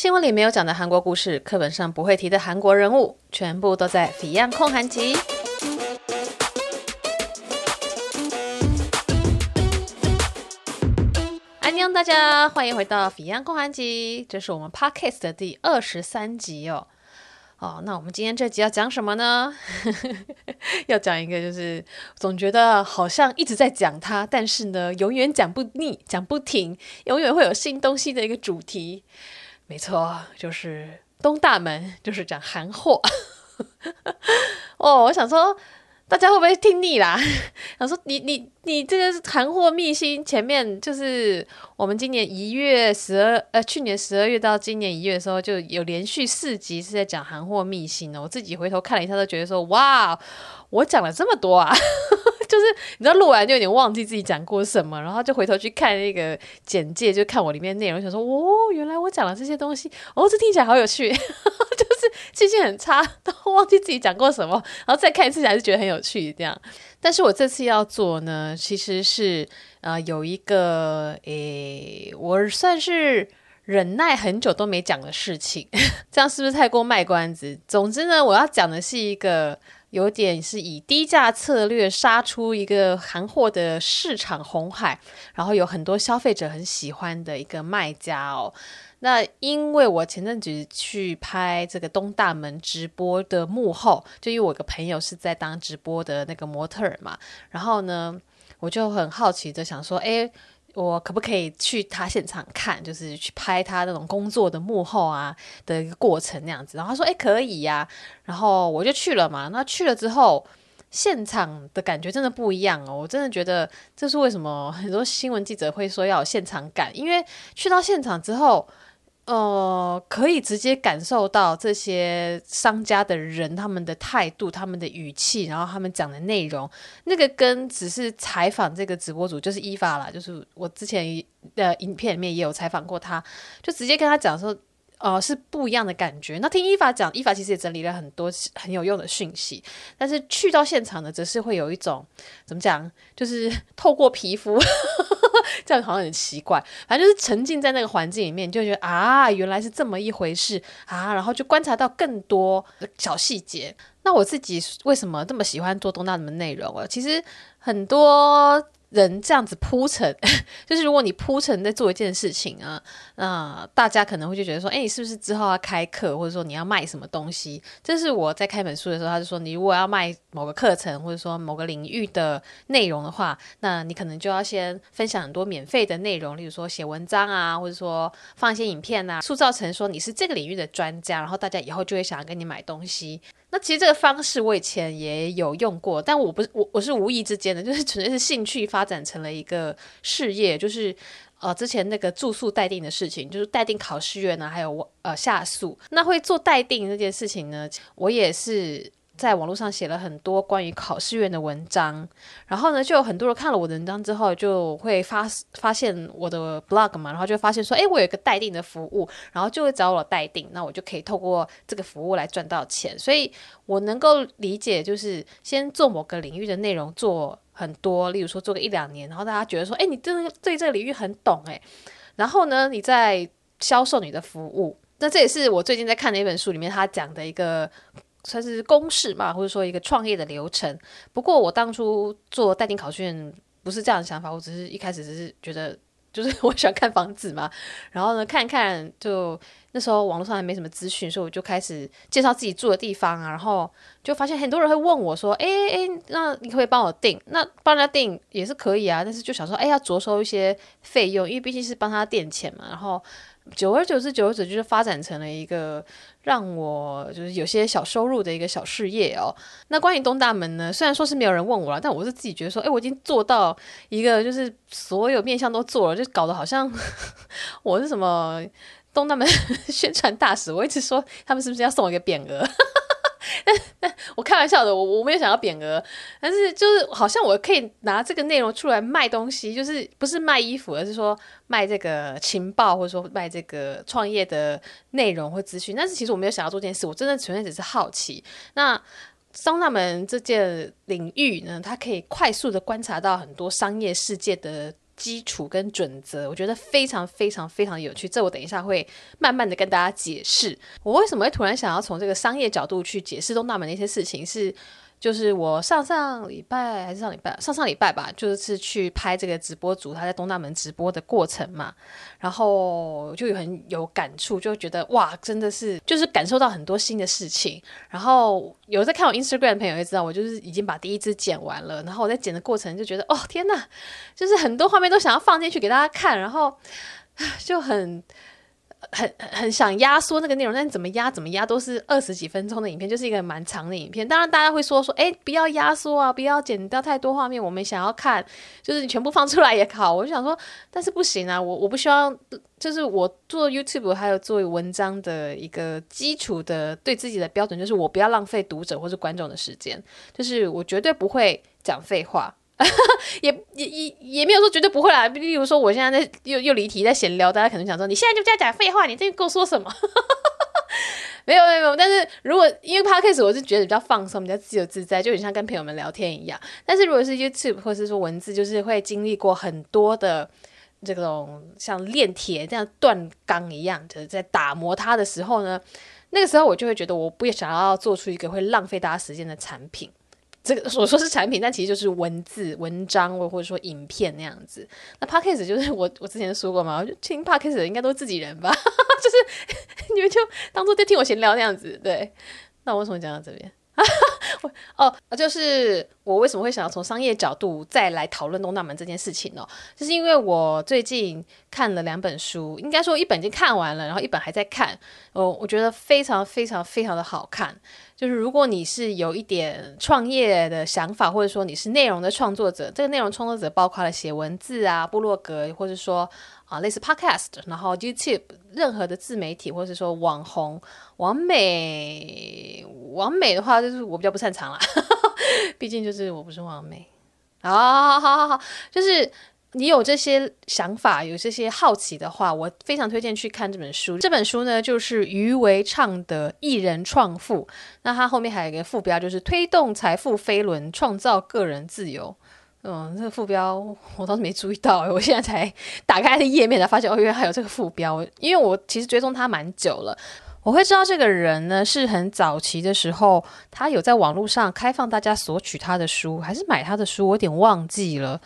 新闻里没有讲的韩国故事，课本上不会提的韩国人物，全部都在《彼岸空韩集》。安妞，大家欢迎回到《彼岸空韩集》，这是我们 Podcast 的第二十三集哦。哦，那我们今天这集要讲什么呢？要讲一个，就是总觉得好像一直在讲它，但是呢，永远讲不腻、讲不停，永远会有新东西的一个主题。没错，就是东大门，就是讲韩货。哦，我想说。大家会不会听腻啦？想说你你你这个韩货秘辛，前面就是我们今年一月十二呃，去年十二月到今年一月的时候，就有连续四集是在讲韩货秘辛的。我自己回头看了一下，都觉得说哇，我讲了这么多啊！就是你知道录完就有点忘记自己讲过什么，然后就回头去看那个简介，就看我里面内容，想说哦，原来我讲了这些东西，哦，这听起来好有趣。就是记性很差，都忘记自己讲过什么，然后再看一次还是觉得很有趣这样。但是我这次要做呢，其实是呃有一个诶，我算是忍耐很久都没讲的事情，这样是不是太过卖关子？总之呢，我要讲的是一个有点是以低价策略杀出一个韩货的市场红海，然后有很多消费者很喜欢的一个卖家哦。那因为我前阵子去拍这个东大门直播的幕后，就因为我有个朋友是在当直播的那个模特儿嘛，然后呢，我就很好奇的想说，诶，我可不可以去他现场看，就是去拍他那种工作的幕后啊的一个过程那样子。然后他说，诶，可以呀，然后我就去了嘛。那去了之后，现场的感觉真的不一样哦，我真的觉得这是为什么很多新闻记者会说要有现场感，因为去到现场之后。呃，可以直接感受到这些商家的人他们的态度、他们的语气，然后他们讲的内容，那个跟只是采访这个直播主就是伊法啦，就是我之前的影片里面也有采访过他，就直接跟他讲说。呃，是不一样的感觉。那听伊法讲，伊法其实也整理了很多很有用的讯息。但是去到现场呢，则是会有一种怎么讲，就是 透过皮肤，这样好像很奇怪。反正就是沉浸在那个环境里面，就觉得啊，原来是这么一回事啊。然后就观察到更多小细节。那我自己为什么这么喜欢做东大门内容啊？其实很多。人这样子铺陈，就是如果你铺陈在做一件事情啊，那大家可能会就觉得说，哎，你是不是之后要开课，或者说你要卖什么东西？这是我在开本书的时候，他就说，你如果要卖某个课程，或者说某个领域的内容的话，那你可能就要先分享很多免费的内容，例如说写文章啊，或者说放一些影片啊，塑造成说你是这个领域的专家，然后大家以后就会想要跟你买东西。那其实这个方式我以前也有用过，但我不是我我是无意之间的，就是纯粹是兴趣发展成了一个事业，就是呃之前那个住宿待定的事情，就是待定考试院呢，还有我呃下宿，那会做待定这件事情呢，我也是。在网络上写了很多关于考试院的文章，然后呢，就有很多人看了我的文章之后，就会发发现我的 blog 嘛，然后就发现说，诶，我有一个待定的服务，然后就会找我待定，那我就可以透过这个服务来赚到钱。所以我能够理解，就是先做某个领域的内容做很多，例如说做个一两年，然后大家觉得说，诶，你真的对这个领域很懂，诶，然后呢，你再销售你的服务。那这也是我最近在看的一本书里面他讲的一个。算是公式嘛，或者说一个创业的流程。不过我当初做代订考卷不是这样的想法，我只是一开始只是觉得，就是 我喜欢看房子嘛，然后呢看看，就那时候网络上还没什么资讯，所以我就开始介绍自己住的地方啊，然后就发现很多人会问我说，哎哎，那你可不可以帮我订？那帮人家订也是可以啊，但是就想说，哎，要着收一些费用，因为毕竟是帮他垫钱嘛，然后。久而久之，久而久之就是发展成了一个让我就是有些小收入的一个小事业哦。那关于东大门呢，虽然说是没有人问我了，但我是自己觉得说，哎，我已经做到一个就是所有面向都做了，就搞得好像 我是什么东大门 宣传大使。我一直说他们是不是要送我一个匾额？但 但我开玩笑的，我我没有想要匾额，但是就是好像我可以拿这个内容出来卖东西，就是不是卖衣服，而是说卖这个情报，或者说卖这个创业的内容或资讯。但是其实我没有想要做这件事，我真的纯粹只是好奇。那桑纳门这件领域呢，它可以快速的观察到很多商业世界的基础跟准则，我觉得非常非常非常有趣。这我等一下会慢慢的跟大家解释，我为什么会突然想要从这个商业角度去解释东大门的一些事情是。就是我上上礼拜还是上礼拜，上上礼拜吧，就是去拍这个直播组他在东大门直播的过程嘛，然后就有很有感触，就觉得哇，真的是就是感受到很多新的事情。然后有在看我 Instagram 的朋友也知道，我就是已经把第一支剪完了，然后我在剪的过程就觉得哦天呐，就是很多画面都想要放进去给大家看，然后 就很。很很想压缩那个内容，但怎么压怎么压都是二十几分钟的影片，就是一个蛮长的影片。当然大家会说说，哎，不要压缩啊，不要剪掉太多画面，我们想要看，就是你全部放出来也好。我就想说，但是不行啊，我我不希望，就是我做 YouTube 还有做文章的一个基础的对自己的标准，就是我不要浪费读者或是观众的时间，就是我绝对不会讲废话。也也也也没有说绝对不会啦，例如说我现在在又又离题在闲聊，大家可能想说你现在就在讲废话，你这个跟我说什么？没有没有没有，但是如果因为 Podcast 我是觉得比较放松，比较自由自在，就很像跟朋友们聊天一样。但是如果是 YouTube 或是说文字，就是会经历过很多的这种像炼铁这样锻钢一样，就是在打磨它的时候呢，那个时候我就会觉得我不想要做出一个会浪费大家时间的产品。这个 我说是产品，但其实就是文字、文章或者说影片那样子。那 Podcast 就是我我之前说过嘛，就听 Podcast 的应该都是自己人吧，就是 你们就当做在听我闲聊那样子。对，那我为什么讲到这边？我哦，就是我为什么会想要从商业角度再来讨论东大门这件事情呢？就是因为我最近看了两本书，应该说一本已经看完了，然后一本还在看。哦，我觉得非常非常非常的好看。就是如果你是有一点创业的想法，或者说你是内容的创作者，这个内容创作者包括了写文字啊、部落格，或者说啊类似 Podcast，然后 YouTube 任何的自媒体，或者说网红、网美、网美的话，就是我比较不擅长啦，毕竟就是我不是网美。好好好好好，就是。你有这些想法，有这些好奇的话，我非常推荐去看这本书。这本书呢，就是余维畅的《一人创富》。那它后面还有一个副标，就是“推动财富飞轮，创造个人自由”。嗯，这个副标我倒是没注意到，我现在才打开的页面才发现，哦，原来还有这个副标。因为我其实追踪他蛮久了，我会知道这个人呢，是很早期的时候，他有在网络上开放大家索取他的书，还是买他的书，我有点忘记了。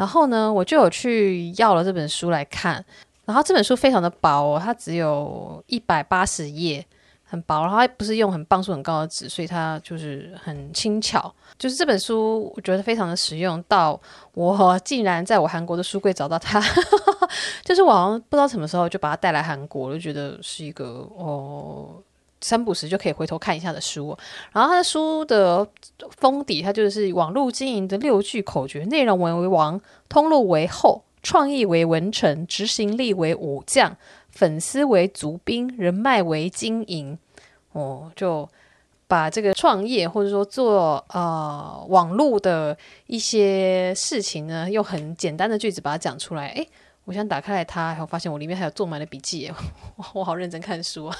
然后呢，我就有去要了这本书来看。然后这本书非常的薄，它只有一百八十页，很薄。然后它不是用很磅数很高的纸，所以它就是很轻巧。就是这本书，我觉得非常的实用，到我 竟然在我韩国的书柜找到它。就是我好像不知道什么时候就把它带来韩国，我就觉得是一个哦。三不时就可以回头看一下的书，然后他的书的封底，它就是网络经营的六句口诀：内容为王，通路为后，创意为文臣，执行力为武将，粉丝为足兵，人脉为经营。哦，就把这个创业或者说做呃网络的一些事情呢，用很简单的句子把它讲出来。诶，我想打开来它，然后发现我里面还有做满了笔记，我好认真看书啊。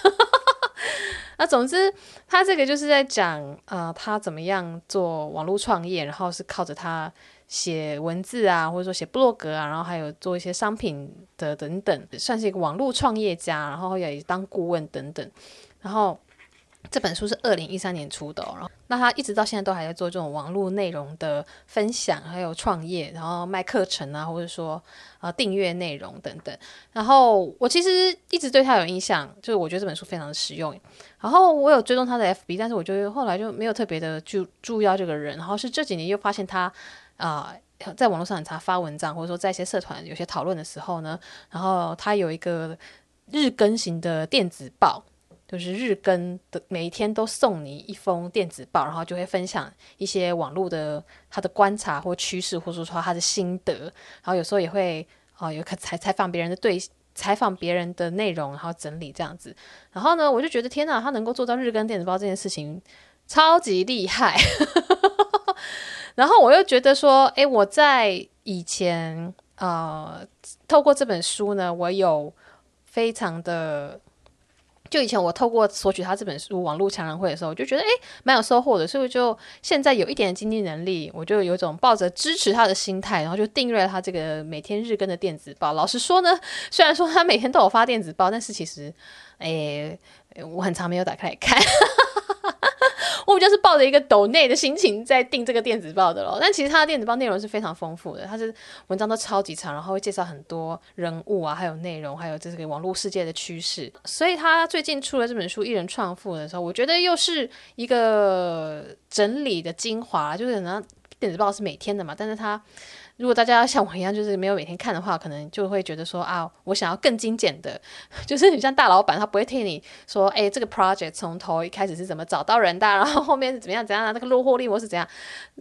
那总之，他这个就是在讲啊、他怎么样做网络创业，然后是靠着他写文字啊，或者说写部落格啊，然后还有做一些商品的等等，算是一个网络创业家，然后也当顾问等等，然后。这本书是二零一三年出的，哦，然后那他一直到现在都还在做这种网络内容的分享，还有创业，然后卖课程啊，或者说呃订阅内容等等。然后我其实一直对他有印象，就是我觉得这本书非常的实用。然后我有追踪他的 FB，但是我觉得后来就没有特别的注注意到这个人。然后是这几年又发现他啊，在网络上很常发文章，或者说在一些社团有些讨论的时候呢，然后他有一个日更型的电子报。就是日更的，每一天都送你一封电子报，然后就会分享一些网络的他的观察或趋势，或者说他的心得。然后有时候也会啊、有可采采访别人的对采访别人的内容，然后整理这样子。然后呢，我就觉得天哪，他能够做到日更电子报这件事情超级厉害。然后我又觉得说，诶，我在以前呃，透过这本书呢，我有非常的。就以前我透过索取他这本书网络强人会的时候，我就觉得诶蛮有收获的，所以我就现在有一点经济能力，我就有一种抱着支持他的心态，然后就订阅了他这个每天日更的电子报。老实说呢，虽然说他每天都有发电子报，但是其实诶我很常没有打开来看。我就是抱着一个抖内的心情在订这个电子报的咯，但其实他的电子报内容是非常丰富的，他是文章都超级长，然后会介绍很多人物啊，还有内容，还有这个网络世界的趋势。所以他最近出了这本书《一人创富》的时候，我觉得又是一个整理的精华，就是可能电子报是每天的嘛，但是他。如果大家像我一样，就是没有每天看的话，可能就会觉得说啊，我想要更精简的，就是你像大老板，他不会替你说，哎，这个 project 从头一开始是怎么找到人的，然后后面是怎么样怎样的，那个落货率我是怎样。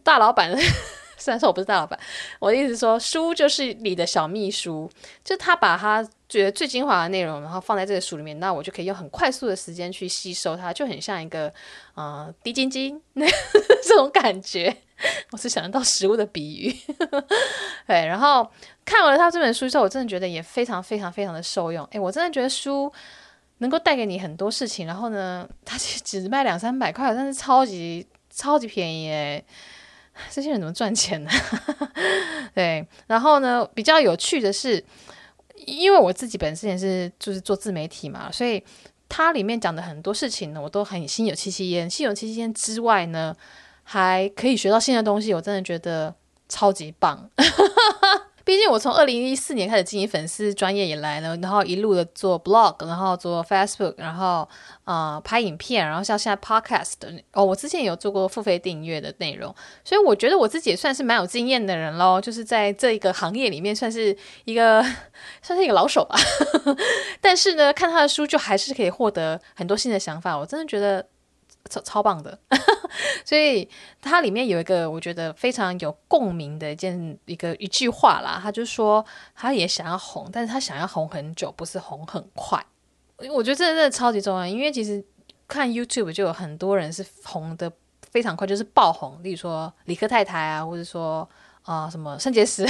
大老板 虽然说我不是大老板，我的意思说，书就是你的小秘书，就他把他觉得最精华的内容，然后放在这个书里面，那我就可以用很快速的时间去吸收它，就很像一个呃滴晶晶那这种感觉。我是想得到食物的比喻，对，然后看完了他这本书之后，我真的觉得也非常非常非常的受用。诶，我真的觉得书能够带给你很多事情，然后呢，它其实只卖两三百块，但是超级超级便宜诶，这些人怎么赚钱呢？对，然后呢，比较有趣的是，因为我自己本身也是就是做自媒体嘛，所以它里面讲的很多事情呢，我都很心有戚戚焉。心有戚戚焉之外呢。还可以学到新的东西，我真的觉得超级棒。毕竟我从二零一四年开始经营粉丝专业以来呢，然后一路的做 blog，然后做 Facebook，然后啊、呃、拍影片，然后像现在 podcast 哦，我之前有做过付费订阅的内容，所以我觉得我自己也算是蛮有经验的人喽，就是在这一个行业里面算是一个 算是一个老手吧。但是呢，看他的书就还是可以获得很多新的想法，我真的觉得。超超棒的，所以它里面有一个我觉得非常有共鸣的一件一个一句话啦，他就说他也想要红，但是他想要红很久，不是红很快。我觉得这真的超级重要，因为其实看 YouTube 就有很多人是红的非常快，就是爆红，例如说理科太太啊，或者说啊、什么圣结石，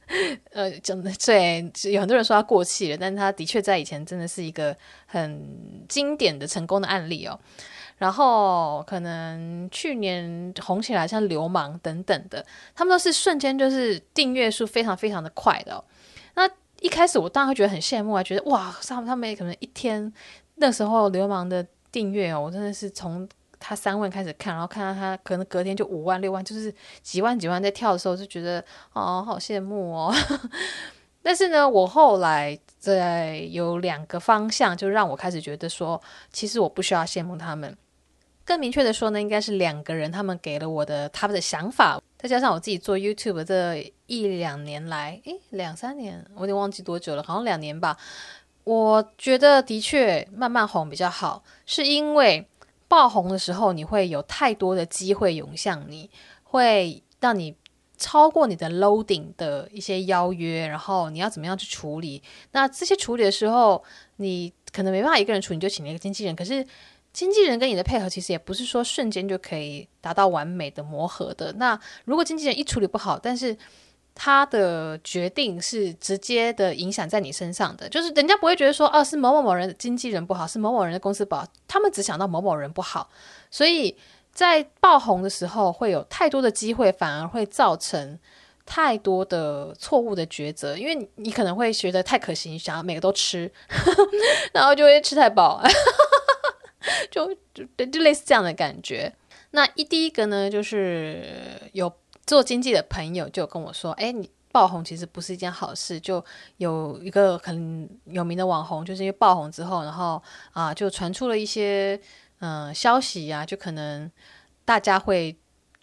呃，真的对，有很多人说他过气了，但他的确在以前真的是一个很经典的成功的案例哦。然后可能去年红起来，像流氓等等的，他们都是瞬间就是订阅数非常非常的快的哦。那一开始我当然会觉得很羡慕啊，觉得哇，他们他们可能一天那时候流氓的订阅哦，我真的是从他三万开始看，然后看到他可能隔天就五万六万，就是几万几万在跳的时候，就觉得哦，好羡慕哦。但是呢，我后来在有两个方向，就让我开始觉得说，其实我不需要羡慕他们。更明确的说呢，应该是两个人，他们给了我的他们的想法，再加上我自己做 YouTube 这一两年来，诶，两三年，我有点忘记多久了，好像两年吧。我觉得的确慢慢红比较好，是因为爆红的时候，你会有太多的机会涌向你，会让你超过你的 loading 的一些邀约，然后你要怎么样去处理？那这些处理的时候，你可能没办法一个人处理，你就请了一个经纪人，可是。经纪人跟你的配合其实也不是说瞬间就可以达到完美的磨合的。那如果经纪人一处理不好，但是他的决定是直接的影响在你身上的，就是人家不会觉得说，哦，是某某某人经纪人不好，是某某人的公司不好，他们只想到某某人不好。所以在爆红的时候，会有太多的机会，反而会造成太多的错误的抉择，因为你可能会觉得太可惜，想要每个都吃，然后就会吃太饱。就就就类似这样的感觉。那一第一个呢，就是有做经纪的朋友就跟我说：“哎，你爆红其实不是一件好事。”就有一个很有名的网红，就是因为爆红之后，然后啊，就传出了一些嗯、消息啊，就可能大家会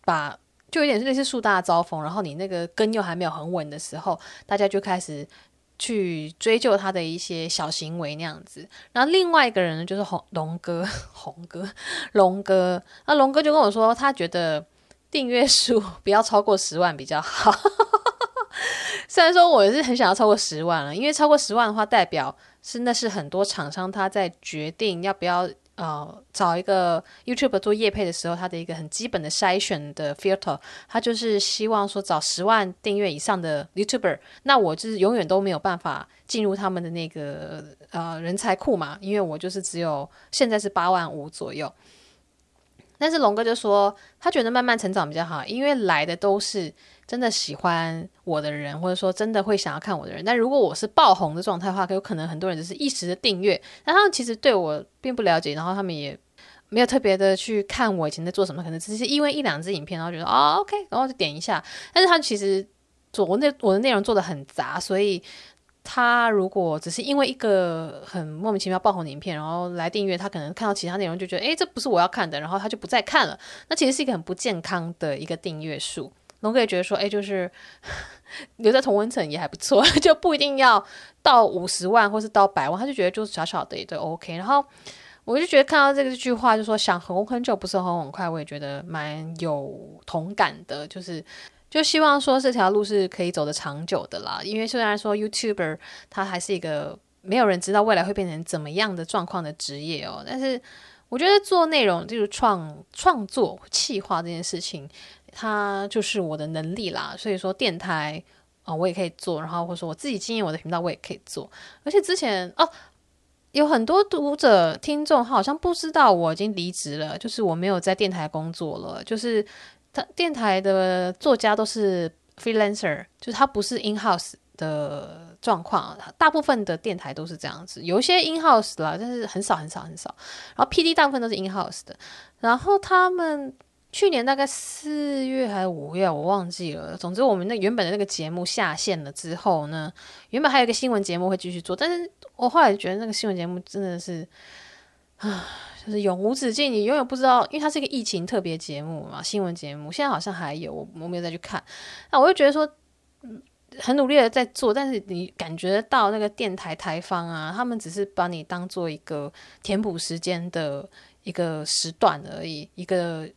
把就有点类似树大招风，然后你那个根又还没有很稳的时候，大家就开始。去追究他的一些小行为那样子，然后另外一个人呢，就是红龙哥，红哥，龙哥，那龙哥就跟我说，他觉得订阅数不要超过十万比较好。虽然说我是很想要超过十万了，因为超过十万的话，代表是那是很多厂商他在决定要不要呃，找一个 YouTube 做业配的时候，他的一个很基本的筛选的 filter，他就是希望说找十万订阅以上的 YouTuber，那我就是永远都没有办法进入他们的那个呃人才库嘛，因为我就是只有现在是八万五左右。但是龙哥就说，他觉得慢慢成长比较好，因为来的都是真的喜欢我的人，或者说真的会想要看我的人。但如果我是爆红的状态的话，有可能很多人只是一时的订阅，但他们其实对我并不了解，然后他们也没有特别的去看我以前在做什么，可能只是因为一两支影片，然后觉得哦 OK，然后就点一下。但是他其实做我那我的内容做得很杂，所以。他如果只是因为一个很莫名其妙爆红的影片，然后来订阅，他可能看到其他内容就觉得，诶，这不是我要看的，然后他就不再看了。那其实是一个很不健康的一个订阅数。龙哥也觉得说，诶，就是 留在同温层也还不错，就不一定要到五十万或是到百万，他就觉得就是小小的也都 OK。然后我就觉得看到这个句话，就说想红很久不是红很快，我也觉得蛮有同感的，就是。就希望说这条路是可以走得长久的啦，因为虽然说 YouTuber 他还是一个没有人知道未来会变成怎么样的状况的职业哦，但是我觉得做内容就是创创作、企划这件事情，它就是我的能力啦。所以说电台啊、我也可以做，然后或者说我自己经营我的频道，我也可以做。而且之前哦，有很多读者听众好像不知道我已经离职了，就是我没有在电台工作了，就是。他电台的作家都是 freelancer，就是他不是 in house 的状况。大部分的电台都是这样子，有一些 in house 啦，但是很少很少很少。然后 PD 大部分都是 in house 的。然后他们去年大概四月还是五月，我忘记了。总之，我们那原本的那个节目下线了之后呢，原本还有一个新闻节目会继续做，但是我后来觉得那个新闻节目真的是啊。就是永无止境，你永远不知道，因为它是一个疫情特别节目嘛，新闻节目。现在好像还有，我我没有再去看。那我就觉得说，很努力的在做，但是你感觉到那个电台台方啊，他们只是把你当做一个填补时间的一个时段而已，一个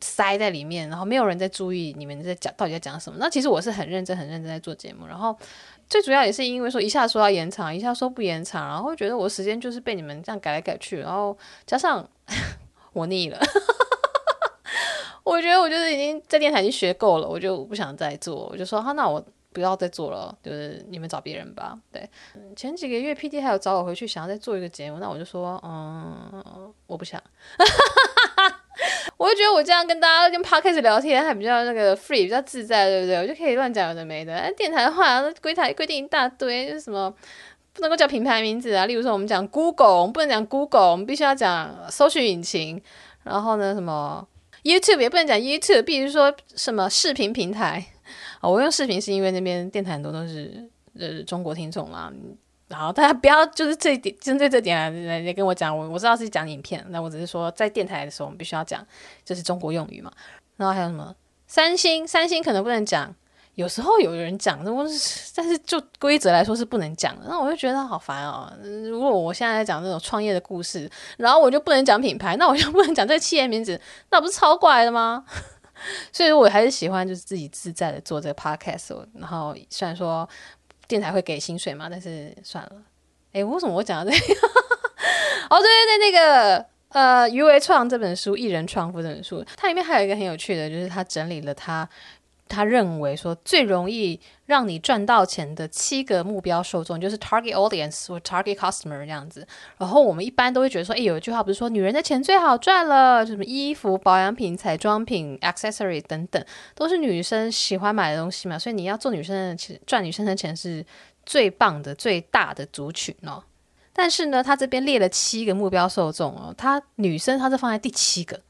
塞在里面，然后没有人在注意你们在讲到底在讲什么。那其实我是很认真、很认真在做节目，然后。最主要也是因为说一下说要延长，一下说不延长，然后觉得我时间就是被你们这样改来改去，然后加上我腻了，我觉得我就是已经在电台已经学够了，我就不想再做，我就说好，那我不要再做了，就是你们找别人吧。对，前几个月 PD 还有找我回去想要再做一个节目，那我就说嗯，我不想。我就觉得我这样跟大家跟 Podcast 聊天还比较那个 free，比较自在，对不对？我就可以乱讲有的没的。哎，电台的话，那规台规定一大堆，就是什么不能够叫品牌名字啊。例如说，我们讲 Google，我们不能讲 Google，我们必须要讲搜寻引擎。然后呢，什么 YouTube 也不能讲 YouTube，必须说什么视频平台。哦，我用视频是因为那边电台很多都是呃中国听众啦。然后大家不要就是这一点针对这点来来跟我讲，我我知道是讲影片，那我只是说在电台的时候我们必须要讲，就是中国用语嘛。然后还有什么三星，三星可能不能讲，有时候有人讲，但是就规则来说是不能讲的。那我就觉得好烦哦。如果我现在在讲这种创业的故事，然后我就不能讲品牌，那我就不能讲这个企业名字，那不是超怪的吗？所以我还是喜欢就是自己自在的做这个 podcast。然后虽然说。电台会给薪水嘛？但是算了，诶，为什么我讲到这个？哦，对对对，那个呃，余为创这本书，一人创富这本书，它里面还有一个很有趣的，就是他整理了他。他认为说最容易让你赚到钱的七个目标受众，就是 target audience 或 target customer 这样子。然后我们一般都会觉得说，哎，有一句话不是说女人的钱最好赚了，什么衣服、保养品、彩妆品、accessory 等等，都是女生喜欢买的东西嘛。所以你要做女生的钱，赚女生的钱是最棒的、最大的族群哦。但是呢，他这边列了七个目标受众哦，他女生他是放在第七个。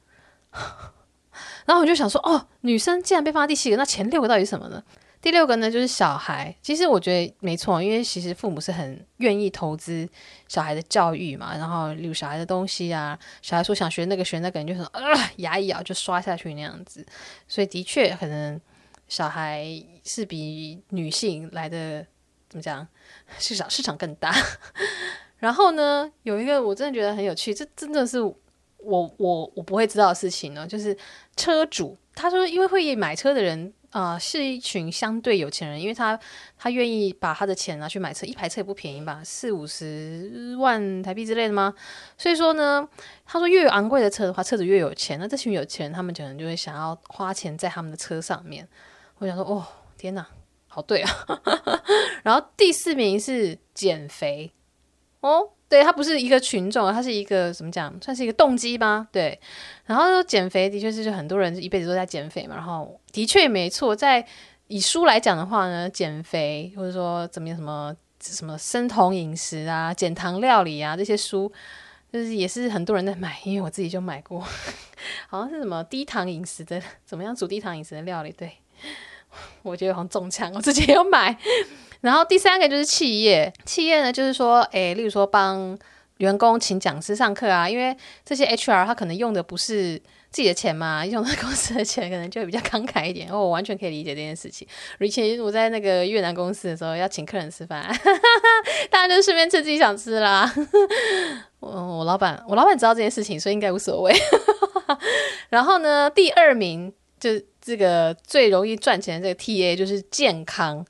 然后我就想说，哦，女生既然被放在第七个，那前六个到底是什么呢？第六个呢，就是小孩。其实我觉得没错，因为其实父母是很愿意投资小孩的教育嘛。然后，例如小孩的东西啊，小孩说想学那个学那个，你就很啊，牙一咬就刷下去那样子。所以的确，可能小孩是比女性来的怎么讲，市场市场更大。然后呢，有一个我真的觉得很有趣，这真的是。我我我不会知道的事情呢，就是车主他说，因为会买车的人、呃，是一群相对有钱人，因为他他愿意把他的钱拿去买车，一排车也不便宜吧，四五十万台币之类的吗？所以说呢，他说越有昂贵的车的话，车主越有钱，那这群有钱人他们可能就会想要花钱在他们的车上面。我想说，哦，天哪，好对啊。然后第四名是减肥哦。对，他不是一个群众，他是一个怎么讲，算是一个动机吧。对，然后减肥的确是就很多人一辈子都在减肥嘛。然后的确没错，在以书来讲的话呢，减肥或者说怎么样什么什么生酮饮食啊、减糖料理啊这些书，就是也是很多人在买，因为我自己就买过，好像是什么低糖饮食的，怎么样煮低糖饮食的料理。对，我觉得好像中枪，我自己也有买。然后第三个就是企业，企业呢就是说，诶，例如说帮员工请讲师上课啊，因为这些 HR 他可能用的不是自己的钱嘛，用的 公司的钱，可能就比较慷慨一点。哦，我完全可以理解这件事情。以前我在那个越南公司的时候，要请客人吃饭，大家就顺便吃自己想吃啦。我我老板，我老板知道这件事情，所以应该无所谓。然后呢，第二名就这个最容易赚钱的这个 TA 就是健康。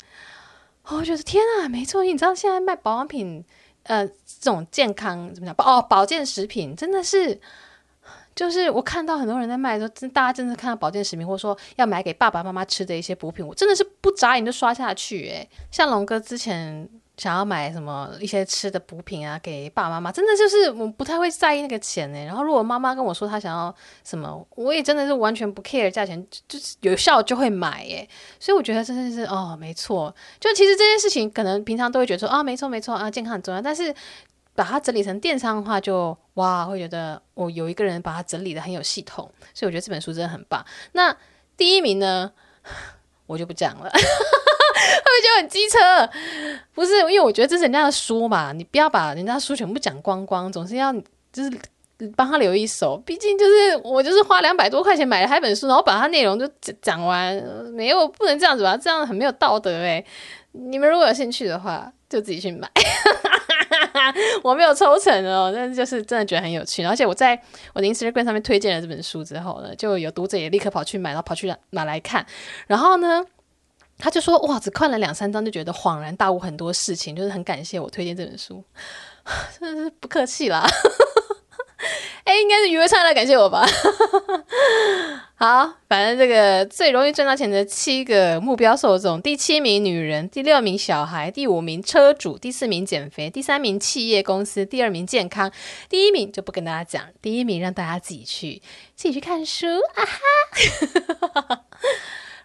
我觉得天啊，没错，你知道现在卖保养品，呃，这种健康怎么讲？哦，保健食品真的是，就是我看到很多人在卖的时候，大家真的看到保健食品，或者说要买给爸爸妈妈吃的一些补品，我真的是不眨眼就刷下去。诶，像龙哥之前。想要买什么一些吃的补品啊，给爸爸妈妈，真的就是我不太会在意那个钱呢。然后如果妈妈跟我说她想要什么，我也真的是完全不 care 价钱，就是有效就会买耶。所以我觉得真的是哦，没错，就其实这件事情可能平常都会觉得说啊，没错没错啊，健康很重要。但是把它整理成电商的话就，哇，会觉得我有一个人把它整理得很有系统。所以我觉得这本书真的很棒。那第一名呢，我就不讲了。会不会觉得很机车？不是，因为我觉得这是人家的书嘛，你不要把人家书全部讲光光，总是要就是帮他留一手。毕竟就是我就是花两百多块钱买了他一本书，然后把它内容就讲完，没有不能这样子吧？这样很没有道德诶。你们如果有兴趣的话，就自己去买。我没有抽成哦，但是就是真的觉得很有趣。而且我在我的 Instagram 上面推荐了这本书之后呢，就有读者也立刻跑去买，然后跑去买来看，然后呢。他就说：“哇，只看了两三章就觉得恍然大悟很多事情，就是很感谢我推荐这本书，真的是不客气啦。哎，应该是余威灿来感谢我吧。好，反正这个最容易赚到钱的七个目标受众：第七名女人，第六名小孩，第五名车主，第四名减肥，第三名企业公司，第二名健康，第一名就不跟大家讲，第一名让大家自己去自己去看书啊哈。”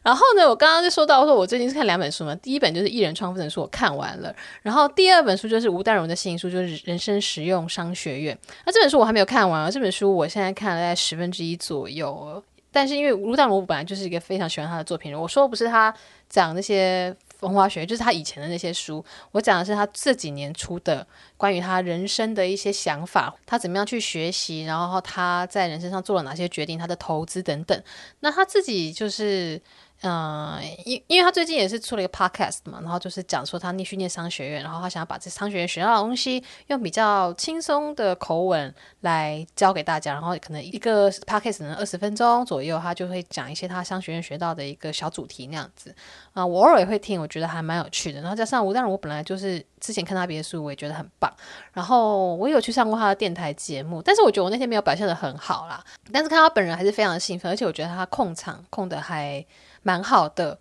然后呢，我刚刚就说到说，我最近是看两本书嘛。第一本就是《一人创富》的书，我看完了。然后第二本书就是吴淡如的新书，就是《人生实用商学院》。那这本书我还没有看完啊，这本书我现在看了在十分之一左右。但是因为吴淡如本来就是一个非常喜欢他的作品人，我说不是他讲那些风花雪月，就是他以前的那些书。我讲的是他这几年出的关于他人生的一些想法，他怎么样去学习，然后他在人生上做了哪些决定，他的投资等等。那他自己就是。嗯，因因为他最近也是出了一个 podcast 嘛，然后就是讲说他逆训练商学院，然后他想要把这商学院学到的东西用比较轻松的口吻来教给大家，然后可能一个 podcast 能二十分钟左右，他就会讲一些他商学院学到的一个小主题那样子。啊，我偶尔也会听，我觉得还蛮有趣的。然后加上吴淡如，我本来就是之前看他别的书，我也觉得很棒。然后我有去上过他的电台节目，但是我觉得我那天没有表现得很好啦。但是看他本人还是非常的兴奋，而且我觉得他控场控得还。蛮好的，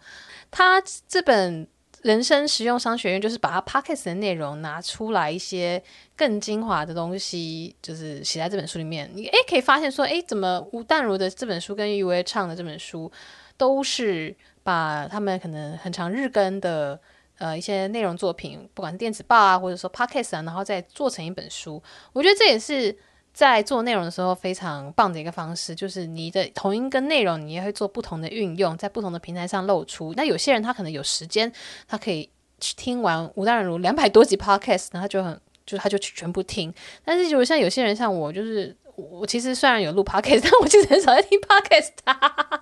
他这本人生实用商学院就是把他 podcast 的内容拿出来一些更精华的东西，就是写在这本书里面。你诶可以发现说，诶怎么吴淡如的这本书跟余威唱的这本书都是把他们可能很长日更的呃一些内容作品，不管是电子报啊，或者说 podcast 啊，然后再做成一本书。我觉得这也是。在做内容的时候，非常棒的一个方式，就是你的同一个内容，你也会做不同的运用，在不同的平台上露出。那有些人他可能有时间，他可以去听完吴淡如两百多集 podcast，然后他就很就他就全部听。但是，就像有些人像我，就是我其实虽然有录 podcast，但我其实很少在听 podcast。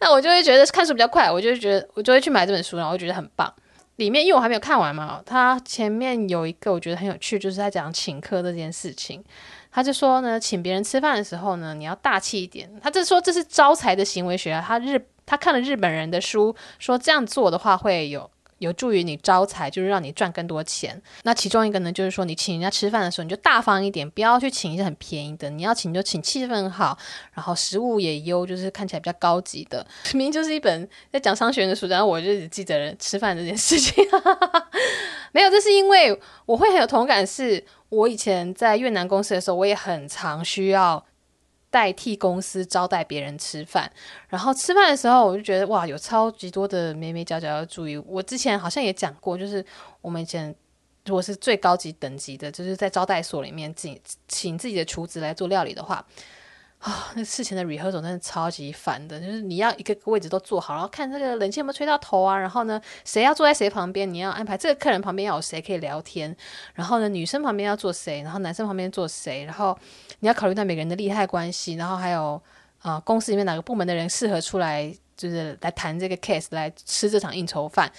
那我就会觉得看书比较快，我就觉得我就会去买这本书，然后我觉得很棒。里面，因为我还没有看完嘛，他前面有一个我觉得很有趣，就是在讲请客这件事情。他就说呢，请别人吃饭的时候呢，你要大气一点。他就说这是招财的行为学啊，他日他看了日本人的书，说这样做的话会有。有助于你招财，就是让你赚更多钱。那其中一个呢，就是说你请人家吃饭的时候，你就大方一点，不要去请一些很便宜的。你要请就请气氛好，然后食物也优，就是看起来比较高级的。明明就是一本在讲商学院的书，然后我就只记得吃饭这件事情。没有，这是因为我会很有同感，是我以前在越南公司的时候，我也很常需要。代替公司招待别人吃饭，然后吃饭的时候，我就觉得哇，有超级多的眉眉角角要注意。我之前好像也讲过，就是我们以前如果是最高级等级的，就是在招待所里面请请自己的厨子来做料理的话。啊、那事前的 rehearsal 真的超级烦的，就是你要一个个位置都坐好，然后看这个冷气有没有吹到头啊，然后呢，谁要坐在谁旁边，你要安排这个客人旁边要有谁可以聊天，然后呢，女生旁边要坐谁，然后男生旁边坐谁，然后你要考虑到每个人的利害关系，然后还有啊、公司里面哪个部门的人适合出来，就是来谈这个 case，来吃这场应酬饭。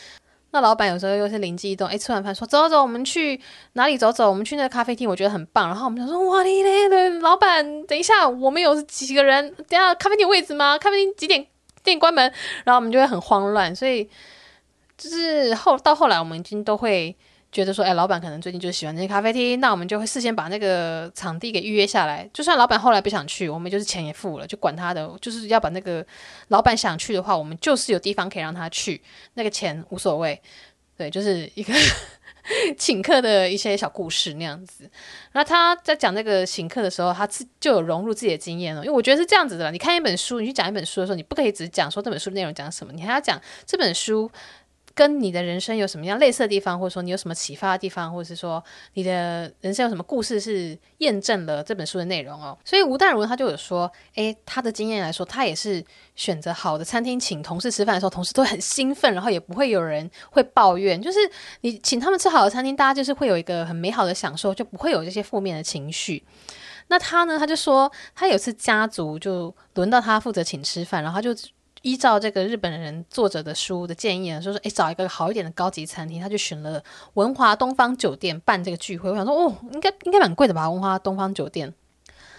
那老板有时候又是灵机一动，哎，吃完饭说走走，我们去哪里走走？我们去那个咖啡厅，我觉得很棒。然后我们就说哇嘞嘞嘞，老板，等一下，我们有几个人？等下咖啡厅位置吗？咖啡厅几点店关门？然后我们就会很慌乱，所以就是后到后来，我们已经都会。觉得说，哎，老板可能最近就喜欢这些咖啡厅，那我们就会事先把那个场地给预约下来。就算老板后来不想去，我们就是钱也付了，就管他的，就是要把那个老板想去的话，我们就是有地方可以让他去，那个钱无所谓。对，就是一个请客的一些小故事那样子。那他在讲那个请客的时候，他自就有融入自己的经验了，因为我觉得是这样子的。你看一本书，你去讲一本书的时候，你不可以只讲说这本书内容讲什么，你还要讲这本书。跟你的人生有什么样类似的地方，或者说你有什么启发的地方，或者是说你的人生有什么故事是验证了这本书的内容哦。所以吴淡如他就有说，诶，他的经验来说，他也是选择好的餐厅请同事吃饭的时候，同事都很兴奋，然后也不会有人会抱怨。就是你请他们吃好的餐厅，大家就是会有一个很美好的享受，就不会有这些负面的情绪。那他呢，他就说他有次家族就轮到他负责请吃饭，然后他就。依照这个日本人作者的书的建议呢，说说诶，找一个好一点的高级餐厅，他就选了文华东方酒店办这个聚会。我想说，哦，应该应该蛮贵的吧？文华东方酒店，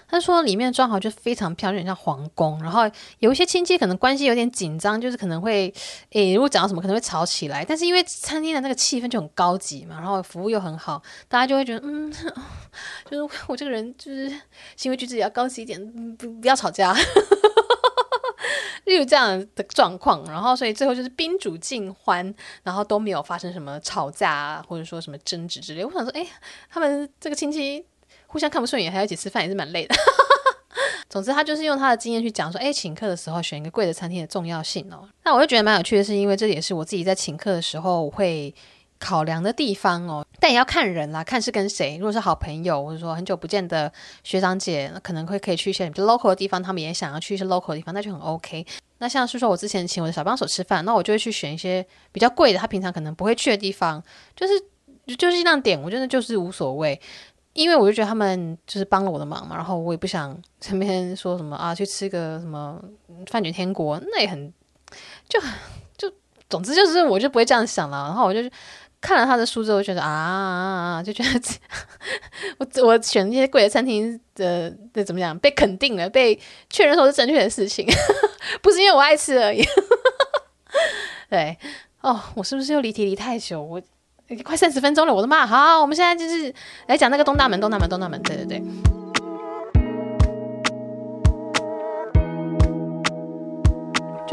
他说里面装潢就非常漂亮，像皇宫。然后有一些亲戚可能关系有点紧张，就是可能会诶，如果讲到什么可能会吵起来。但是因为餐厅的那个气氛就很高级嘛，然后服务又很好，大家就会觉得，嗯，就是我这个人就是行为举止也要高级一点，不不要吵架。例如这样的状况，然后所以最后就是宾主尽欢，然后都没有发生什么吵架啊，或者说什么争执之类。我想说，哎，他们这个亲戚互相看不顺眼，还要一起吃饭，也是蛮累的。总之，他就是用他的经验去讲说，哎，请客的时候选一个贵的餐厅的重要性哦。那我就觉得蛮有趣的，是因为这也是我自己在请客的时候会考量的地方哦。但也要看人啦，看是跟谁。如果是好朋友，或者说很久不见的学长姐，可能会可以去一些比较 local 的地方，他们也想要去一些 local 的地方，那就很 OK。那像是说我之前请我的小帮手吃饭，那我就会去选一些比较贵的，他平常可能不会去的地方，就是就是尽量点，我觉得就是无所谓，因为我就觉得他们就是帮了我的忙嘛，然后我也不想身边说什么啊，去吃个什么饭卷天国，那也很就就总之就是我就不会这样想了，然后我就。看了他的书之后，我觉得啊，啊，啊，就觉得 我我选那些贵的餐厅的的怎么讲，被肯定了，被确认说是正确的事情，不是因为我爱吃而已。对，哦，我是不是又离题离太久？我快三十分钟了，我的妈！好，我们现在就是来讲那个东大门，东大门，东大门。对对对。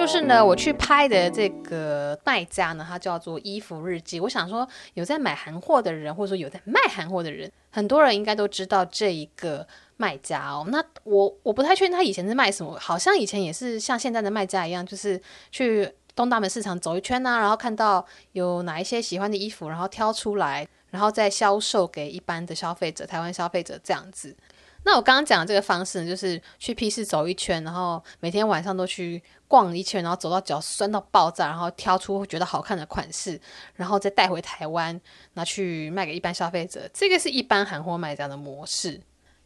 就是呢，我去拍的这个卖家呢，他叫做衣服日记。我想说，有在买韩货的人，或者说有在卖韩货的人，很多人应该都知道这一个卖家哦。那我我不太确定他以前是卖什么，好像以前也是像现在的卖家一样，就是去东大门市场走一圈啊，然后看到有哪一些喜欢的衣服，然后挑出来，然后再销售给一般的消费者，台湾消费者这样子。那我刚刚讲的这个方式呢，就是去批市走一圈，然后每天晚上都去逛一圈，然后走到脚酸到爆炸，然后挑出觉得好看的款式，然后再带回台湾拿去卖给一般消费者。这个是一般韩货卖家的模式。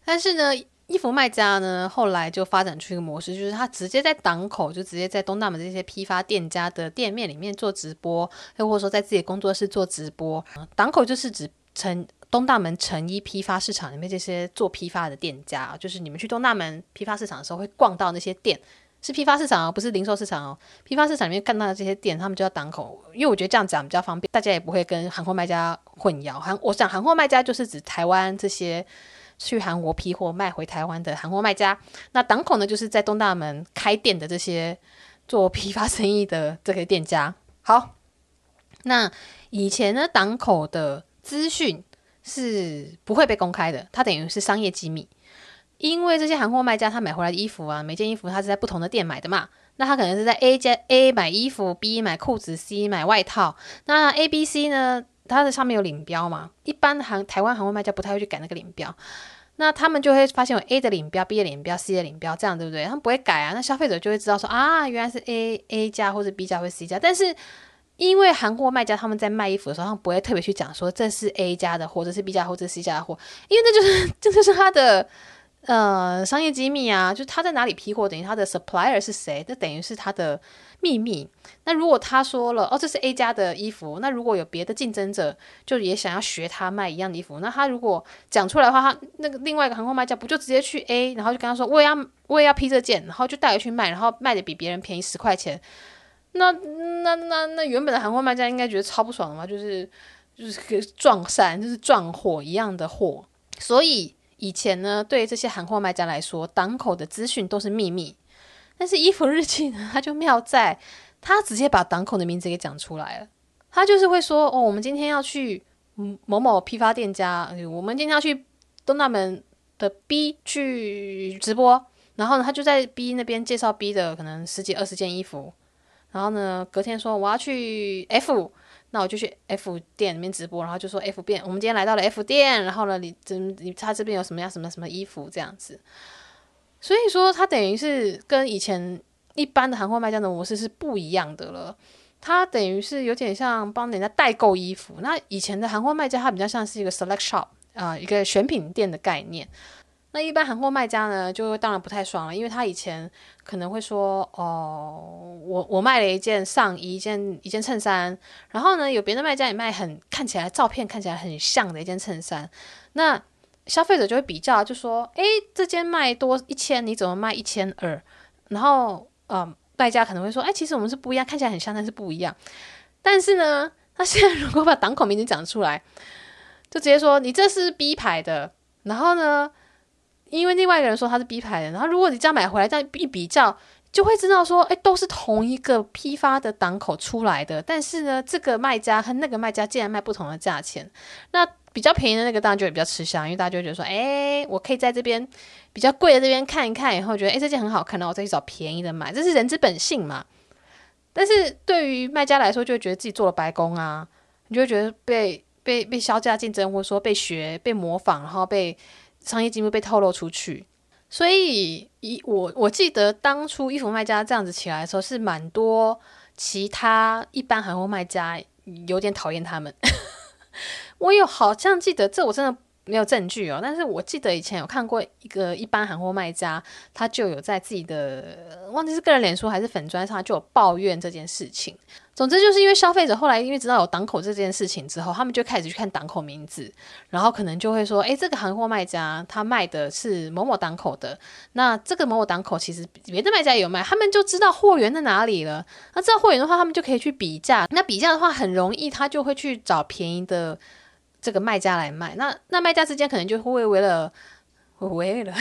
但是呢，衣服卖家呢，后来就发展出一个模式，就是他直接在档口，就直接在东大门这些批发店家的店面里面做直播，又或者说在自己工作室做直播。档口就是指成东大门成衣批发市场里面这些做批发的店家，就是你们去东大门批发市场的时候会逛到那些店，是批发市场哦，不是零售市场哦。批发市场里面看到的这些店，他们就叫档口，因为我觉得这样讲比较方便，大家也不会跟韩货卖家混淆。韩，我想韩货卖家就是指台湾这些。去韩国批货卖回台湾的韩货卖家，那档口呢，就是在东大门开店的这些做批发生意的这些店家。好，那以前呢，档口的资讯是不会被公开的，它等于是商业机密，因为这些韩货卖家他买回来的衣服啊，每件衣服他是在不同的店买的嘛，那他可能是在 A 家 A 买衣服，B 买裤子，C 买外套，那 A、B、C 呢？它的上面有领标嘛？一般行台湾行货卖家不太会去改那个领标，那他们就会发现有 A 的领标、B 的领标、C 的领标，这样对不对？他们不会改啊。那消费者就会知道说啊，原来是 A A 加或者 B 加或者 C 加。但是因为韩货卖家他们在卖衣服的时候，他们不会特别去讲说这是 A 家的，或者是 B 家或者是 C 家的货，因为那就是 这就是他的呃商业机密啊，就是他在哪里批货，等于他的 supplier 是谁，这等于是他的。秘密。那如果他说了哦，这是 A 家的衣服，那如果有别的竞争者就也想要学他卖一样的衣服，那他如果讲出来的话，他那个另外一个韩货卖家不就直接去 A，然后就跟他说我也要我也要批这件，然后就带回去卖，然后卖的比别人便宜十块钱。那那那那原本的行货卖家应该觉得超不爽的嘛，就是就是撞衫，就是撞货一样的货。所以以前呢，对这些行货卖家来说，档口的资讯都是秘密。但是衣服日记呢，他就妙在，他直接把档口的名字给讲出来了。他就是会说，哦，我们今天要去某某批发店家，我们今天要去东大门的 B 去直播。然后呢，他就在 B 那边介绍 B 的可能十几二十件衣服。然后呢，隔天说我要去 F，那我就去 F 店里面直播。然后就说 F 店，我们今天来到了 F 店。然后呢，你这你他这边有什么样什么什么衣服这样子。所以说，他等于是跟以前一般的行货卖家的模式是不一样的了。他等于是有点像帮人家代购衣服。那以前的行货卖家，他比较像是一个 select shop 啊、一个选品店的概念。那一般行货卖家呢，就当然不太爽了，因为他以前可能会说：“哦，我我卖了一件上衣，一件一件衬衫，然后呢，有别的卖家也卖很看起来照片看起来很像的一件衬衫。”那消费者就会比较，就说：“诶，这件卖多一千，你怎么卖一千二？”然后，嗯，卖家可能会说：“诶，其实我们是不一样，看起来很像，但是不一样。”但是呢，他现在如果把档口名字讲出来，就直接说：“你这是 B 牌的。”然后呢，因为另外一个人说他是 B 牌的，然后如果你这样买回来，这样一比较，就会知道说：“诶，都是同一个批发的档口出来的，但是呢，这个卖家和那个卖家竟然卖不同的价钱。”那比较便宜的那个当然就会比较吃香，因为大家就会觉得说，哎，我可以在这边比较贵的这边看一看，以后觉得，哎，这件很好看，然后我再去找便宜的买，这是人之本性嘛。但是对于卖家来说，就会觉得自己做了白工啊，你就会觉得被被被削价竞争，或者说被学、被模仿，然后被商业机密被透露出去。所以，以我我记得当初衣服卖家这样子起来的时候，是蛮多其他一般韩货卖家有点讨厌他们。我有好像记得，这我真的没有证据哦。但是我记得以前有看过一个一般韩货卖家，他就有在自己的忘记是个人脸书还是粉砖上，就有抱怨这件事情。总之就是因为消费者后来因为知道有档口这件事情之后，他们就开始去看档口名字，然后可能就会说：“诶，这个行货卖家他卖的是某某档口的，那这个某某档口其实别的卖家也有卖，他们就知道货源在哪里了。那知道货源的话，他们就可以去比价。那比价的话很容易，他就会去找便宜的。”这个卖家来卖，那那卖家之间可能就会为了为了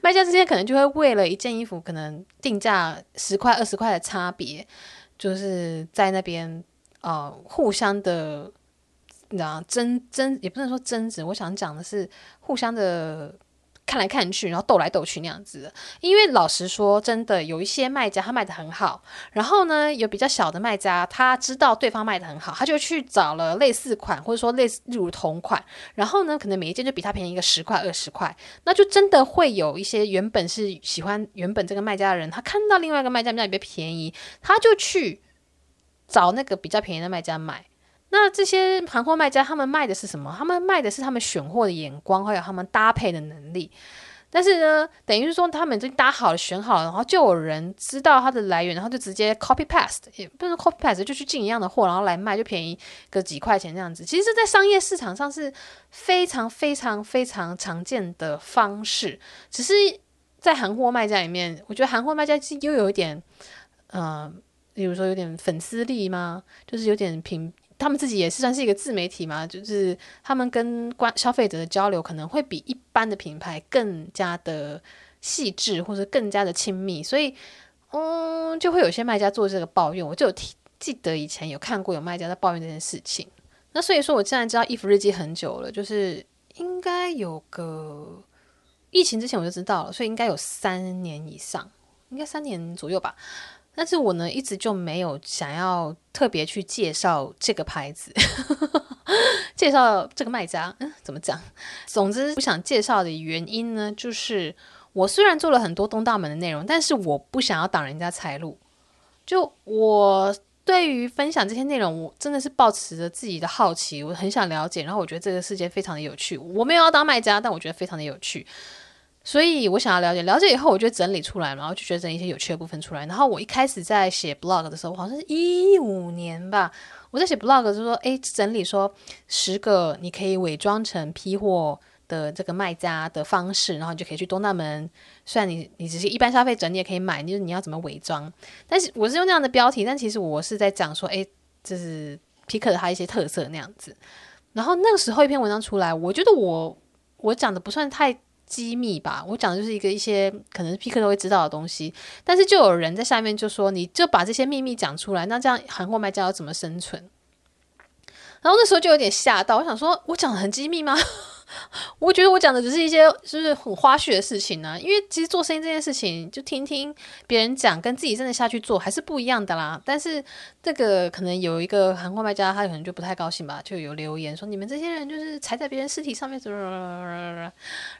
卖家之间可能就会为了一件衣服，可能定价十块二十块的差别，就是在那边呃互相的，你知道争争也不能说争执，我想讲的是互相的。看来看去，然后斗来斗去那样子。因为老实说，真的有一些卖家他卖得很好，然后呢，有比较小的卖家，他知道对方卖得很好，他就去找了类似款，或者说类似例如同款，然后呢，可能每一件就比他便宜一个十块二十块，那就真的会有一些原本是喜欢原本这个卖家的人，他看到另外一个卖家卖比较便宜，他就去找那个比较便宜的卖家买。那这些行货卖家，他们卖的是什么？他们卖的是他们选货的眼光，还有他们搭配的能力。但是呢，等于是说他们已经搭好了、选好了，然后就有人知道它的来源，然后就直接 copy paste，也不是 copy paste，就去进一样的货，然后来卖，就便宜个几块钱这样子。其实，在商业市场上是非常非常非常常见的方式，只是在行货卖家里面，我觉得行货卖家又有一点，嗯、比如说有点粉丝力吗？就是有点平。他们自己也是算是一个自媒体嘛，就是他们跟关消费者的交流可能会比一般的品牌更加的细致，或者更加的亲密，所以嗯，就会有些卖家做这个抱怨。我就有记记得以前有看过有卖家在抱怨这件事情。那所以说，我现在知道衣服日记很久了，就是应该有个疫情之前我就知道了，所以应该有三年以上，应该三年左右吧。但是我呢，一直就没有想要特别去介绍这个牌子，介绍这个卖家，嗯，怎么讲？总之，不想介绍的原因呢，就是我虽然做了很多东大门的内容，但是我不想要挡人家财路。就我对于分享这些内容，我真的是抱持着自己的好奇，我很想了解，然后我觉得这个世界非常的有趣。我没有要当卖家，但我觉得非常的有趣。所以我想要了解，了解以后我就整理出来，然后就觉得一些有趣的部分出来。然后我一开始在写 blog 的时候，好像是一五年吧，我在写 blog 就说，哎，整理说十个你可以伪装成批货的这个卖家的方式，然后你就可以去东大门。虽然你你只是一般消费者，你也可以买，就是你要怎么伪装。但是我是用那样的标题，但其实我是在讲说，哎，这是皮克的它一些特色那样子。然后那个时候一篇文章出来，我觉得我我讲的不算太。机密吧，我讲的就是一个一些可能皮克都会知道的东西，但是就有人在下面就说，你就把这些秘密讲出来，那这样韩货卖家要怎么生存？然后那时候就有点吓到，我想说，我讲的很机密吗？我觉得我讲的只是一些就是很花絮的事情呢、因为其实做生意这件事情，就听听别人讲，跟自己真的下去做还是不一样的啦。但是这个可能有一个行货卖家，他可能就不太高兴吧，就有留言说你们这些人就是踩在别人尸体上面，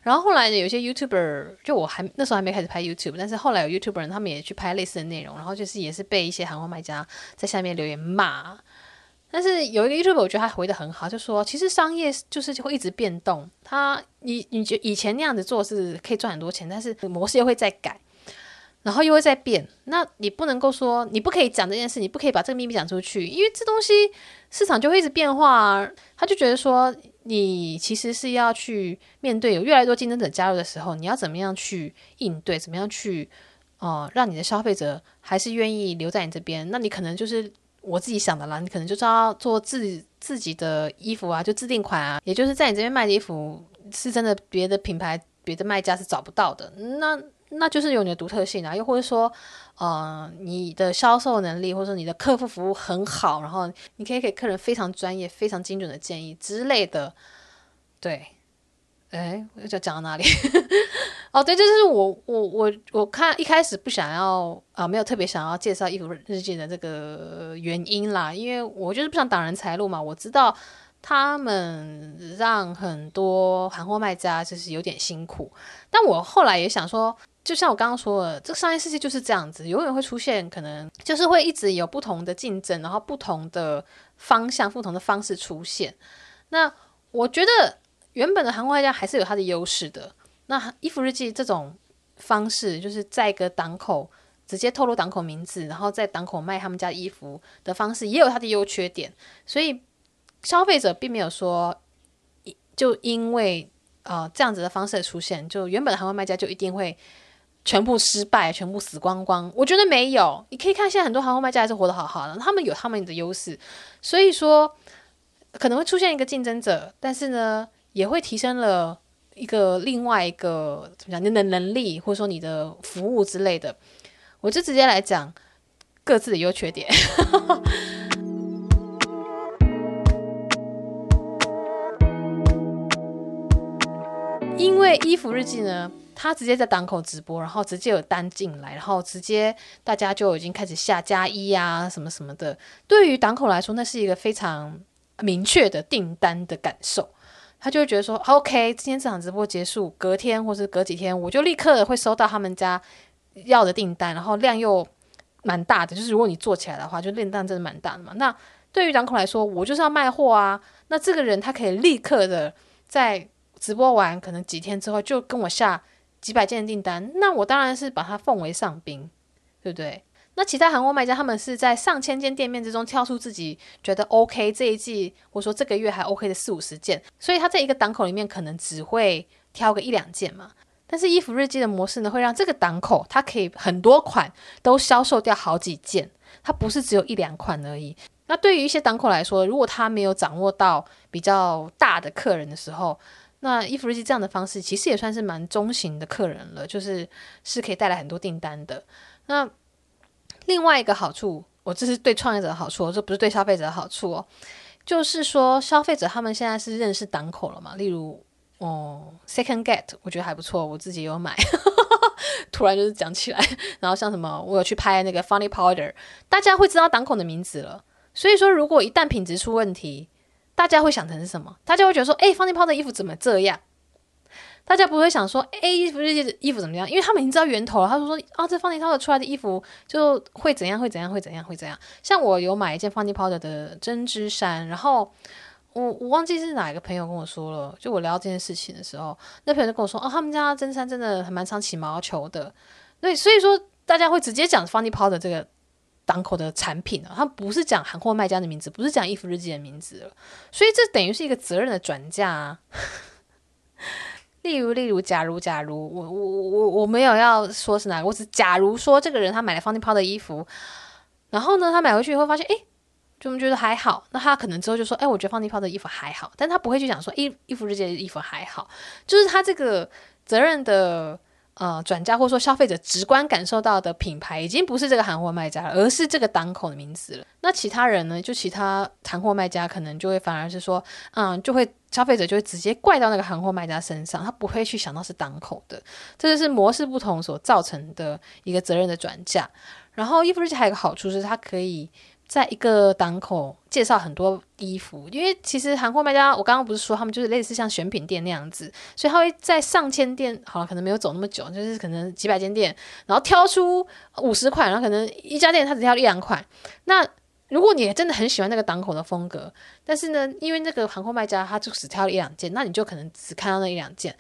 然后后来呢，有些 YouTuber 就我还那时候还没开始拍 YouTube，但是后来有 YouTuber 他们也去拍类似的内容，然后就是也是被一些行货卖家在下面留言骂。但是有一个 YouTube，我觉得他回得很好，就说其实商业就是就会一直变动。他你你觉以前那样子做是可以赚很多钱，但是模式又会再改，然后又会再变。那你不能够说你不可以讲这件事，你不可以把这个秘密讲出去，因为这东西市场就会一直变化。他就觉得说，你其实是要去面对有越来越多竞争者加入的时候，你要怎么样去应对，怎么样去哦、让你的消费者还是愿意留在你这边。那你可能就是。我自己想的啦，你可能就是要做自己自己的衣服啊，就自定款啊，也就是在你这边卖的衣服是真的别的品牌、别的卖家是找不到的，那那就是有你的独特性啊。又或者说，呃，你的销售能力或者说你的客户服务很好，然后你可以给客人非常专业、非常精准的建议之类的，对。哎，我就讲到哪里？哦，对，就是我我我我看一开始不想要啊，没有特别想要介绍衣服日记的这个原因啦，因为我就是不想挡人财路嘛。我知道他们让很多行货卖家就是有点辛苦，但我后来也想说，就像我刚刚说的，这个商业世界就是这样子，永远会出现可能就是会一直有不同的竞争，然后不同的方向、不同的方式出现。那我觉得。原本的韩国卖家还是有它的优势的。那衣服日记这种方式，就是在一个档口直接透露档口名字，然后在档口卖他们家衣服的方式，也有它的优缺点。所以消费者并没有说，就因为呃这样子的方式的出现，就原本的韩国卖家就一定会全部失败、全部死光光。我觉得没有，你可以看现在很多韩国卖家还是活得好好的，他们有他们的优势。所以说可能会出现一个竞争者，但是呢。也会提升了一个另外一个怎么讲，你的能力或者说你的服务之类的，我就直接来讲各自的优缺点。因为衣服日记呢，它直接在档口直播，然后直接有单进来，然后直接大家就已经开始下加一啊什么什么的。对于档口来说，那是一个非常明确的订单的感受。他就会觉得说，OK，今天这场直播结束，隔天或是隔几天，我就立刻会收到他们家要的订单，然后量又蛮大的。就是如果你做起来的话，就订单真的蛮大的嘛。那对于档口来说，我就是要卖货啊。那这个人他可以立刻的在直播完可能几天之后就跟我下几百件的订单，那我当然是把它奉为上宾，对不对？那其他韩国卖家他们是在上千间店面之中挑出自己觉得 OK 这一季，或说这个月还 OK 的四五十件，所以他在一个档口里面可能只会挑个一两件嘛。但是衣服日记的模式呢，会让这个档口它可以很多款都销售掉好几件，它不是只有一两款而已。那对于一些档口来说，如果他没有掌握到比较大的客人的时候，那衣服日记这样的方式其实也算是蛮中型的客人了，就是是可以带来很多订单的。那另外一个好处，我这是对创业者的好处，这不是对消费者的好处哦。就是说，消费者他们现在是认识档口了嘛？例如，哦，Second Get，我觉得还不错，我自己有买。突然就是讲起来，然后像什么，我有去拍那个 Funny Powder，大家会知道档口的名字了。所以说，如果一旦品质出问题，大家会想成是什么？大家会觉得说，哎，Funny Powder 衣服怎么这样？大家不会想说，哎，衣服这件衣服怎么样？因为他们已经知道源头了。他就说，啊，这 Funny Powder 出来的衣服就会怎样，会怎样，会怎样，会怎样。像我有买一件 Funny Powder 的针织衫，然后我我忘记是哪一个朋友跟我说了，就我聊这件事情的时候，那朋友就跟我说，哦，他们家针织衫真的还蛮常起毛球的。对，所以说大家会直接讲 Funny Powder 这个档口的产品啊，他不是讲韩货卖家的名字，不是讲衣服日记的名字了。所以这等于是一个责任的转嫁啊。例如，例如，假如，假如，我，我，我，我没有要说是哪个，我只假如说这个人他买了方 u 泡的衣服，然后呢，他买回去以后发现，哎，就我们觉得还好，那他可能之后就说，哎，我觉得方 u 泡的衣服还好，但他不会去想说，衣衣服这件衣服还好，就是他这个责任的。呃，转嫁或者说消费者直观感受到的品牌，已经不是这个行货卖家了，而是这个档口的名字了。那其他人呢？就其他行货卖家可能就会反而是说，嗯，就会消费者就会直接怪到那个行货卖家身上，他不会去想到是档口的。这就是模式不同所造成的一个责任的转嫁。然后衣服日记还有一个好处是，它可以。在一个档口介绍很多衣服，因为其实韩货卖家，我刚刚不是说他们就是类似像选品店那样子，所以他会在上千店，好了，可能没有走那么久，就是可能几百间店，然后挑出五十款，然后可能一家店他只挑一两款。那如果你真的很喜欢那个档口的风格，但是呢，因为那个韩货卖家他就只挑了一两件，那你就可能只看到那一两件。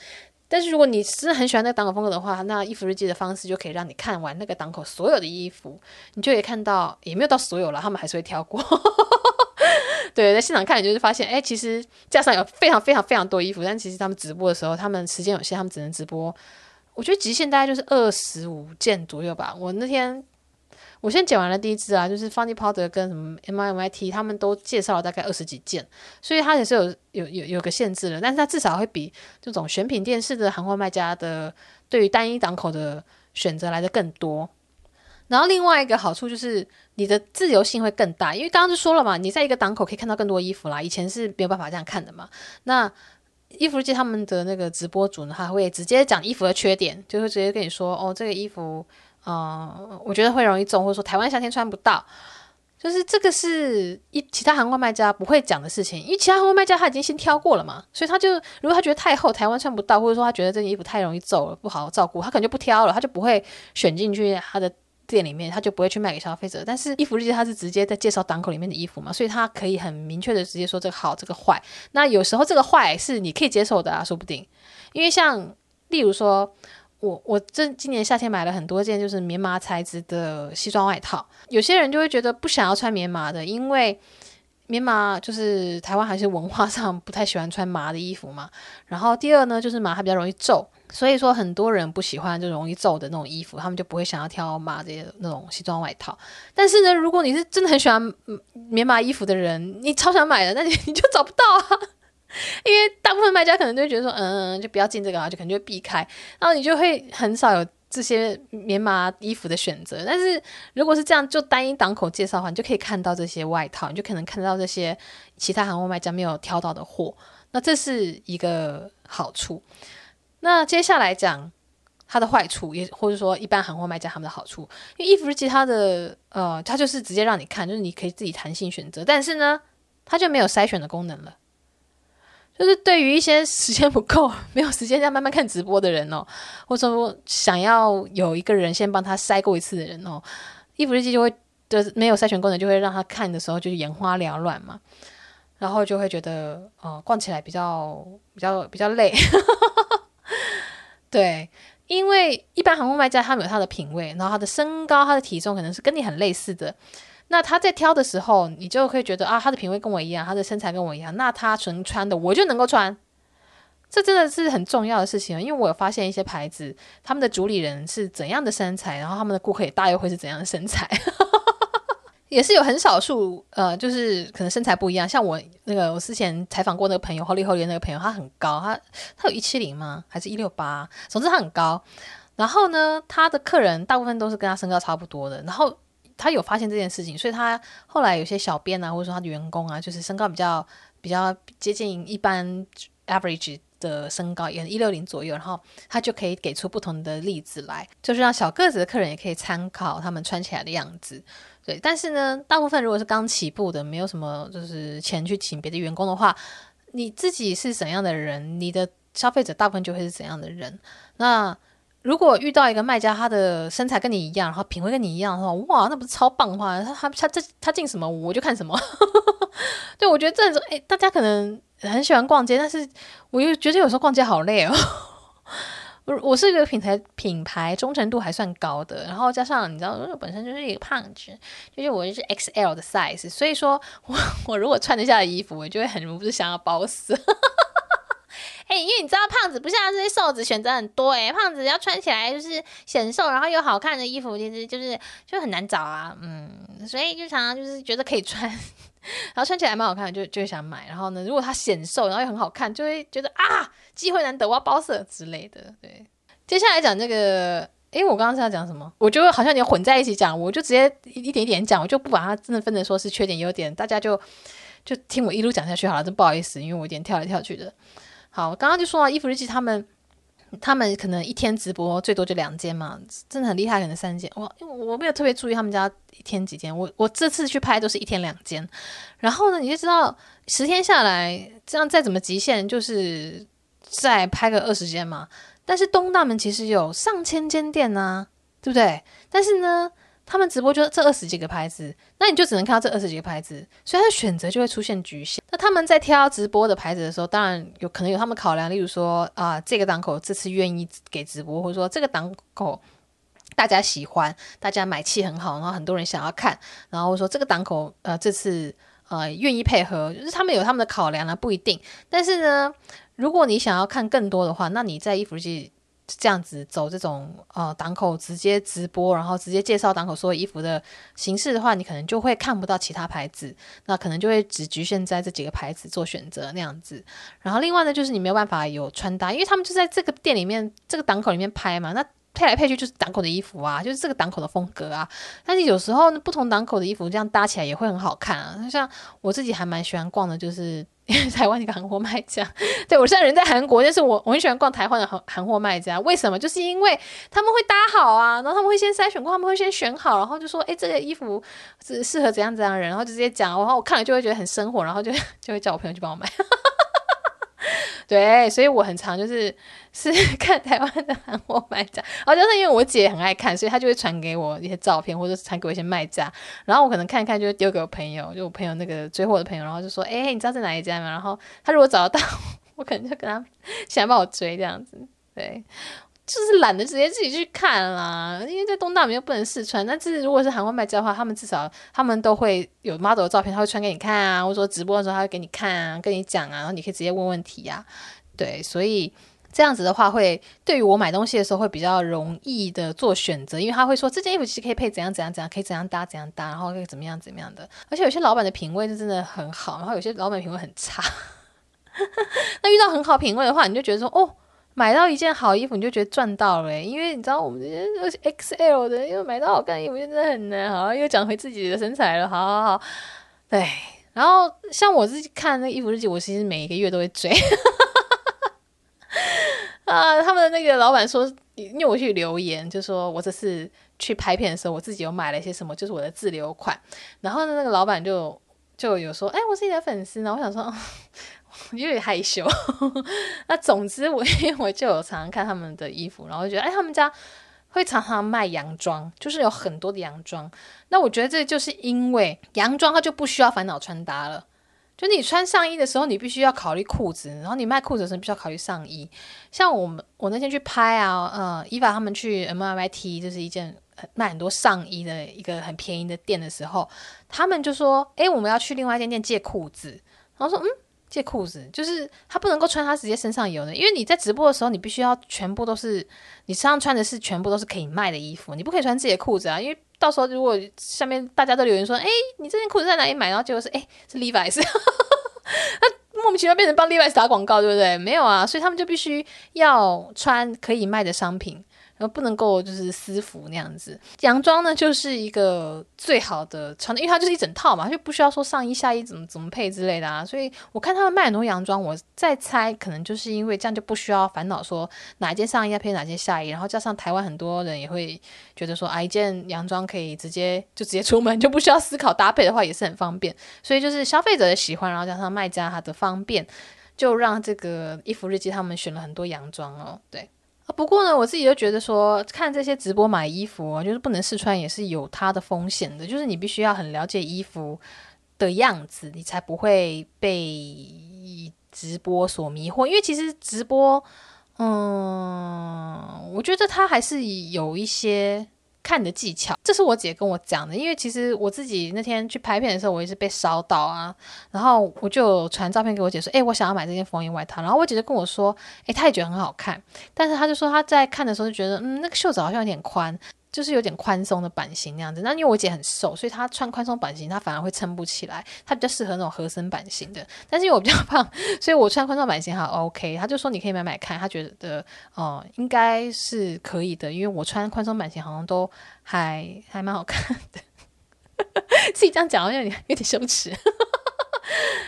但是如果你真的很喜欢那个档口风格的话，那衣服日记的方式就可以让你看完那个档口所有的衣服，你就可以看到，也没有到所有了，他们还是会挑过。对，在现场看，你就是发现，哎，其实架上有非常非常非常多衣服，但其实他们直播的时候，他们时间有限，他们只能直播，我觉得极限大概就是二十五件左右吧。我那天。我先剪完了第一支啊，就是 Funny Powder 跟什么 MIMIT，他们都介绍了大概二十几件，所以它也是有有有有个限制的，但是它至少会比这种选品店式的行货卖家的对于单一档口的选择来的更多。然后另外一个好处就是你的自由性会更大，因为刚刚就说了嘛，你在一个档口可以看到更多衣服啦，以前是没有办法这样看的嘛。那衣服日记他们的那个直播主呢，他会直接讲衣服的缺点，就会直接跟你说哦，这个衣服。嗯，我觉得会容易中，或者说台湾夏天穿不到，就是这个是一其他韩国卖家不会讲的事情，因为其他行货卖家他已经先挑过了嘛，所以他就如果他觉得太厚，台湾穿不到，或者说他觉得这件衣服太容易皱了，不好好照顾，他可能就不挑了，他就不会选进去他的店里面，他就不会去卖给消费者。但是衣服日记他是直接在介绍档口里面的衣服嘛，所以他可以很明确的直接说这个好，这个坏。那有时候这个坏是你可以接受的啊，说不定，因为像例如说。我我这今年夏天买了很多件就是棉麻材质的西装外套，有些人就会觉得不想要穿棉麻的，因为棉麻就是台湾还是文化 上不太喜欢穿麻的衣服嘛。然后第二呢，就是麻它比较容易皱，所以说很多人不喜欢就容易皱的那种衣服，他们就不会想要挑麻的那种西装外套。但是呢，如果你是真的很喜欢棉麻衣服的人，你超想买的，那你你就找不到啊。因为大部分卖家可能都会觉得说，嗯，就不要进这个啊，就可能就避开，然后你就会很少有这些棉麻衣服的选择。但是如果是这样，就单一档口介绍的话，你就可以看到这些外套，你就可能看到这些其他行货卖家没有挑到的货。那这是一个好处。那接下来讲它的坏处，也或者说一般行货卖家他们的好处，因为衣服日记它的呃，它就是直接让你看，就是你可以自己弹性选择，但是呢，它就没有筛选的功能了。就是对于一些时间不够、没有时间再慢慢看直播的人哦，或者说想要有一个人先帮他筛过一次的人哦，衣服日记就会的没有筛选功能，就会让他看的时候就是眼花缭乱嘛，然后就会觉得哦，逛起来比较比较比较累。对，因为一般航空卖家他们有他的品味，然后他的身高、他的体重可能是跟你很类似的。那他在挑的时候，你就会觉得啊，他的品味跟我一样，他的身材跟我一样，那他纯穿的我就能够穿。这真的是很重要的事情，因为我有发现一些牌子，他们的主理人是怎样的身材，然后他们的顾客也大约会是怎样的身材。也是有很少数，呃，就是可能身材不一样。像我那个，我之前采访过那个朋友，Holly Holly 那个朋友，他很高，他他有一七零吗？还是一六八？总之他很高。然后呢，他的客人大部分都是跟他身高差不多的。然后他有发现这件事情，所以他后来有些小编啊，或者说他的员工啊，就是身高比较比较接近一般 average 的身高，也一六零左右。然后他就可以给出不同的例子来，就是让小个子的客人也可以参考他们穿起来的样子。对，但是呢，大部分如果是刚起步的，没有什么就是钱去请别的员工的话，你自己是怎样的人，你的消费者大部分就会是怎样的人。那如果遇到一个卖家，他的身材跟你一样，然后品味跟你一样的话，哇，那不是超棒的话，他他他这他进什么我就看什么。对，我觉得这种哎，大家可能很喜欢逛街，但是我又觉得有时候逛街好累哦。我 我是一个品牌品牌忠诚度还算高的，然后加上你知道，我本身就是一个胖子，就是我就是 XL 的 size，所以说我 我如果穿得下的衣服，我就会很不是想要包死。哎、因为你知道胖子不像这些瘦子选择很多哎、胖子要穿起来就是显瘦，然后又好看的衣服，其实就是就很难找啊，嗯，所以就常常就是觉得可以穿。然后穿起来蛮好看的，就就想买。然后呢，如果它显瘦，然后又很好看，就会觉得啊，机会难得，我要包色之类的。对，接下来讲这个，诶，我刚刚是要讲什么？我觉得好像你混在一起讲，我就直接一点一点讲，我就不把它真的分成说是缺点优点，大家就就听我一路讲下去好了。真不好意思，因为我有点跳来跳去的。好，我刚刚就说到伊芙日记他们。他们可能一天直播最多就两间嘛，真的很厉害，可能三间。我因为我没有特别注意他们家一天几间，我我这次去拍都是一天两间。然后呢，你就知道十天下来，这样再怎么极限，就是再拍个二十间嘛。但是东大门其实有上千间店呐、啊，对不对？但是呢。他们直播就这二十几个牌子，那你就只能看到这二十几个牌子，所以他的选择就会出现局限。那他们在挑直播的牌子的时候，当然有可能有他们考量，例如说啊，这个档口这次愿意给直播，或者说这个档口大家喜欢，大家买气很好，然后很多人想要看，然后说这个档口呃这次呃愿意配合，就是他们有他们的考量啊，不一定。但是呢，如果你想要看更多的话，那你在伊芙日记。这样子走这种呃档口直接直播，然后直接介绍档口所有衣服的形式的话，你可能就会看不到其他牌子，那可能就会只局限在这几个牌子做选择那样子。然后另外呢，就是你没有办法有穿搭，因为他们就在这个店里面这个档口里面拍嘛，那配来配去就是档口的衣服啊，就是这个档口的风格啊。但是有时候不同档口的衣服这样搭起来也会很好看啊。像我自己还蛮喜欢逛的，就是。台湾一个韩货卖家，对，我现在人在韩国，但是我我很喜欢逛台湾的韩韩货卖家。为什么？就是因为他们会搭好啊，然后他们会先筛选过，他们会先选好，然后就说，哎，这个衣服是适合怎样怎样的人，然后就直接讲，然后我看了就会觉得很生活，然后就就会叫我朋友去帮我买。对，所以我很常就是是 看台湾的韩货卖家，然后就是因为我姐很爱看，所以她就会传给我一些照片，或者是传给我一些卖家，然后我可能看看，就会丢给我朋友，就我朋友那个追货的朋友，然后就说：“哎，你知道在哪一家吗？”然后他如果找得到，我可能就跟他想帮我追这样子，对。就是懒得直接自己去看啦，因为在东大门又不能试穿。但是如果是韩国卖家的话，他们至少他们都会有 model 的照片，他会穿给你看啊，或者说直播的时候他会给你看啊，跟你讲啊，然后你可以直接问问题呀、啊。对，所以这样子的话会对于我买东西的时候会比较容易的做选择，因为他会说这件衣服其实可以配怎样怎样怎样，可以怎样搭怎样搭，然后可以怎么样怎么样的。而且有些老板的品味是真的很好，然后有些老板品味很差。那遇到很好品味的话，你就觉得说哦。买到一件好衣服，你就觉得赚到了，因为你知道我们这些 XL 的，因为买到好看的衣服真的很难。好，又讲回自己的身材了，好好好。对，然后像我自己看那衣服日记，我其实每一个月都会追。啊，他们的那个老板说，因为我去留言，就说我这次去拍片的时候，我自己有买了一些什么，就是我的自留款。然后呢，那个老板就就有说，哎，我是你的粉丝呢。我想说。有点害羞，那总之我 因为我就有常常看他们的衣服，然后觉得哎，他们家会常常卖洋装，就是有很多的洋装。那我觉得这就是因为洋装它就不需要烦恼穿搭了，就你穿上衣的时候，你必须要考虑裤子，然后你卖裤子的时候，必须要考虑上衣。像我们我那天去拍啊，呃，Eva 他们去 MIT 就是一件卖很多上衣的一个很便宜的店的时候，他们就说：“哎，我们要去另外一间店借裤子。”然后说：“嗯，借裤子就是他不能够穿他直接身上有的，因为你在直播的时候，你必须要全部都是你身上穿的是全部都是可以卖的衣服，你不可以穿自己的裤子啊，因为。”到时候如果下面大家都留言说，哎，你这件裤子在哪里买？然后结果是，哎，是 Levi's，那莫名其妙变成帮 Levi 打广告，对不对？没有啊，所以他们就必须要穿可以卖的商品。然后不能够就是私服那样子，洋装呢就是一个最好的穿的，因为它就是一整套嘛，就不需要说上衣下衣怎么怎么配之类的啊。所以我看他们卖很多洋装，我在猜可能就是因为这样就不需要烦恼说哪一件上衣要配哪件下衣，然后加上台湾很多人也会觉得说啊，一件洋装可以直接就直接出门，就不需要思考搭配的话也是很方便。所以就是消费者的喜欢，然后加上卖家他的方便，就让这个衣服日记他们选了很多洋装哦，对。不过呢，我自己就觉得说，看这些直播买衣服，就是不能试穿，也是有它的风险的。就是你必须要很了解衣服的样子，你才不会被直播所迷惑。因为其实直播，嗯，我觉得它还是有一些。看的技巧，这是我姐跟我讲的。因为其实我自己那天去拍片的时候，我也是被烧到啊。然后我就传照片给我姐说：“诶，我想要买这件风衣外套。”然后我姐就跟我说：“诶，她也觉得很好看。”但是她就说她在看的时候就觉得，嗯，那个袖子好像有点宽。就是有点宽松的版型那样子，那因为我姐很瘦，所以她穿宽松版型，她反而会撑不起来。她比较适合那种合身版型的，但是因为我比较胖，所以我穿宽松版型还 OK。她就说你可以买买看，她觉得哦、应该是可以的，因为我穿宽松版型好像都还还蛮好看的。自己这样讲好像有点有点羞耻，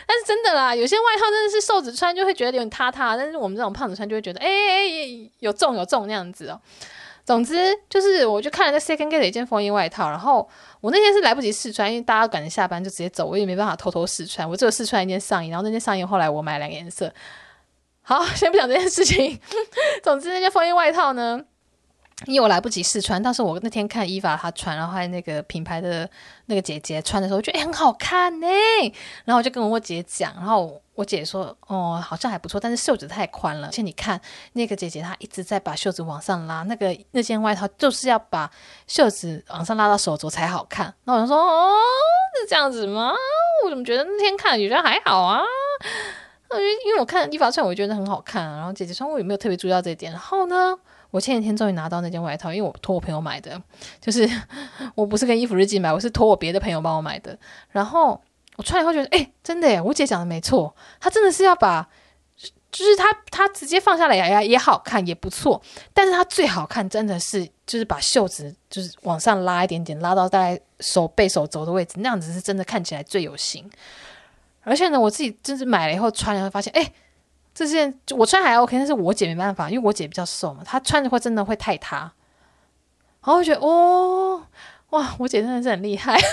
但是真的啦，有些外套真的是瘦子穿就会觉得有点塌塌，但是我们这种胖子穿就会觉得哎哎哎有重有重那样子哦。总之就是，我就看了那 Second Gate 的一件风衣外套，然后我那天是来不及试穿，因为大家赶着下班就直接走，我也没办法偷偷试穿，我只有试穿一件上衣，然后那件上衣后来我买两个颜色。好，先不讲这件事情。总之那件风衣外套呢，因为我来不及试穿，但是我那天看伊娃她穿，然后还有那个品牌的那个姐姐穿的时候，我觉得诶很好看呢，然后我就跟我姐讲，然后。我姐说：“哦，好像还不错，但是袖子太宽了。而且你看那个姐姐，她一直在把袖子往上拉，那个那件外套就是要把袖子往上拉到手肘才好看。那我就说：哦，是这样子吗？我怎么觉得那天看觉得还好啊？因为因为我看伊娃穿，我觉得很好看啊。然后姐姐穿，我有没有特别注意到这一点？然后呢，我前几天终于拿到那件外套，因为我托我朋友买的，就是 我不是跟衣服日记买，我是托我别的朋友帮我买的。然后。”我穿以后觉得，哎、真的耶！我姐讲的没错，她真的是要把，就是她她直接放下来也也好看，也不错。但是她最好看，真的是就是把袖子就是往上拉一点点，拉到大概手背手肘的位置，那样子是真的看起来最有型。而且呢，我自己真是买了以后穿了，会发现，哎、这件我穿还 OK，但是我姐没办法，因为我姐比较瘦嘛，她穿的会真的会太塌。然后我觉得，哦，哇，我姐真的是很厉害。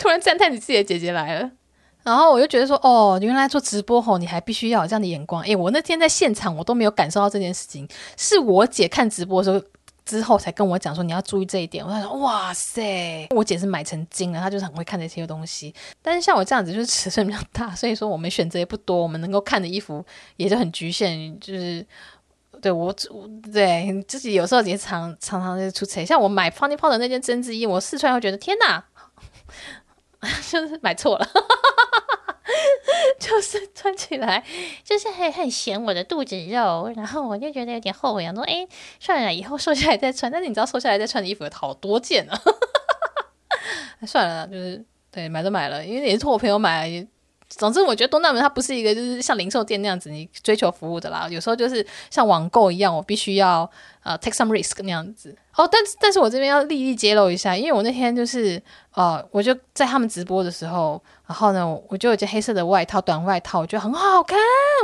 突然赞叹你自己的姐姐来了，然后我就觉得说，哦，原来做直播吼，你还必须要有这样的眼光。诶，我那天在现场，我都没有感受到这件事情，是我姐看直播的时候之后才跟我讲说，你要注意这一点。我说，哇塞，我姐是买成精了，她就是很会看这些东西。但是像我这样子，就是尺寸比较大，所以说我们选择也不多，我们能够看的衣服也就很局限，就是对我，对自己有时候也常常常就出错。像我买 Funny p o 的那件针织衣，我试穿会觉得天哪！就是买错了，就是穿起来就是很很显我的肚子肉，然后我就觉得有点后悔，想说哎，算了，以后瘦下来再穿。但是你知道瘦下来再穿的衣服好多件啊，算了，就是对，买都买了，因为也是托我朋友买。总之，我觉得东大门它不是一个就是像零售店那样子，你追求服务的啦。有时候就是像网购一样，我必须要呃 take some risk 那样子。哦，但但是我这边要立立揭露一下，因为我那天就是呃，我就在他们直播的时候，然后呢，我就有件黑色的外套，短外套，我觉得很好看，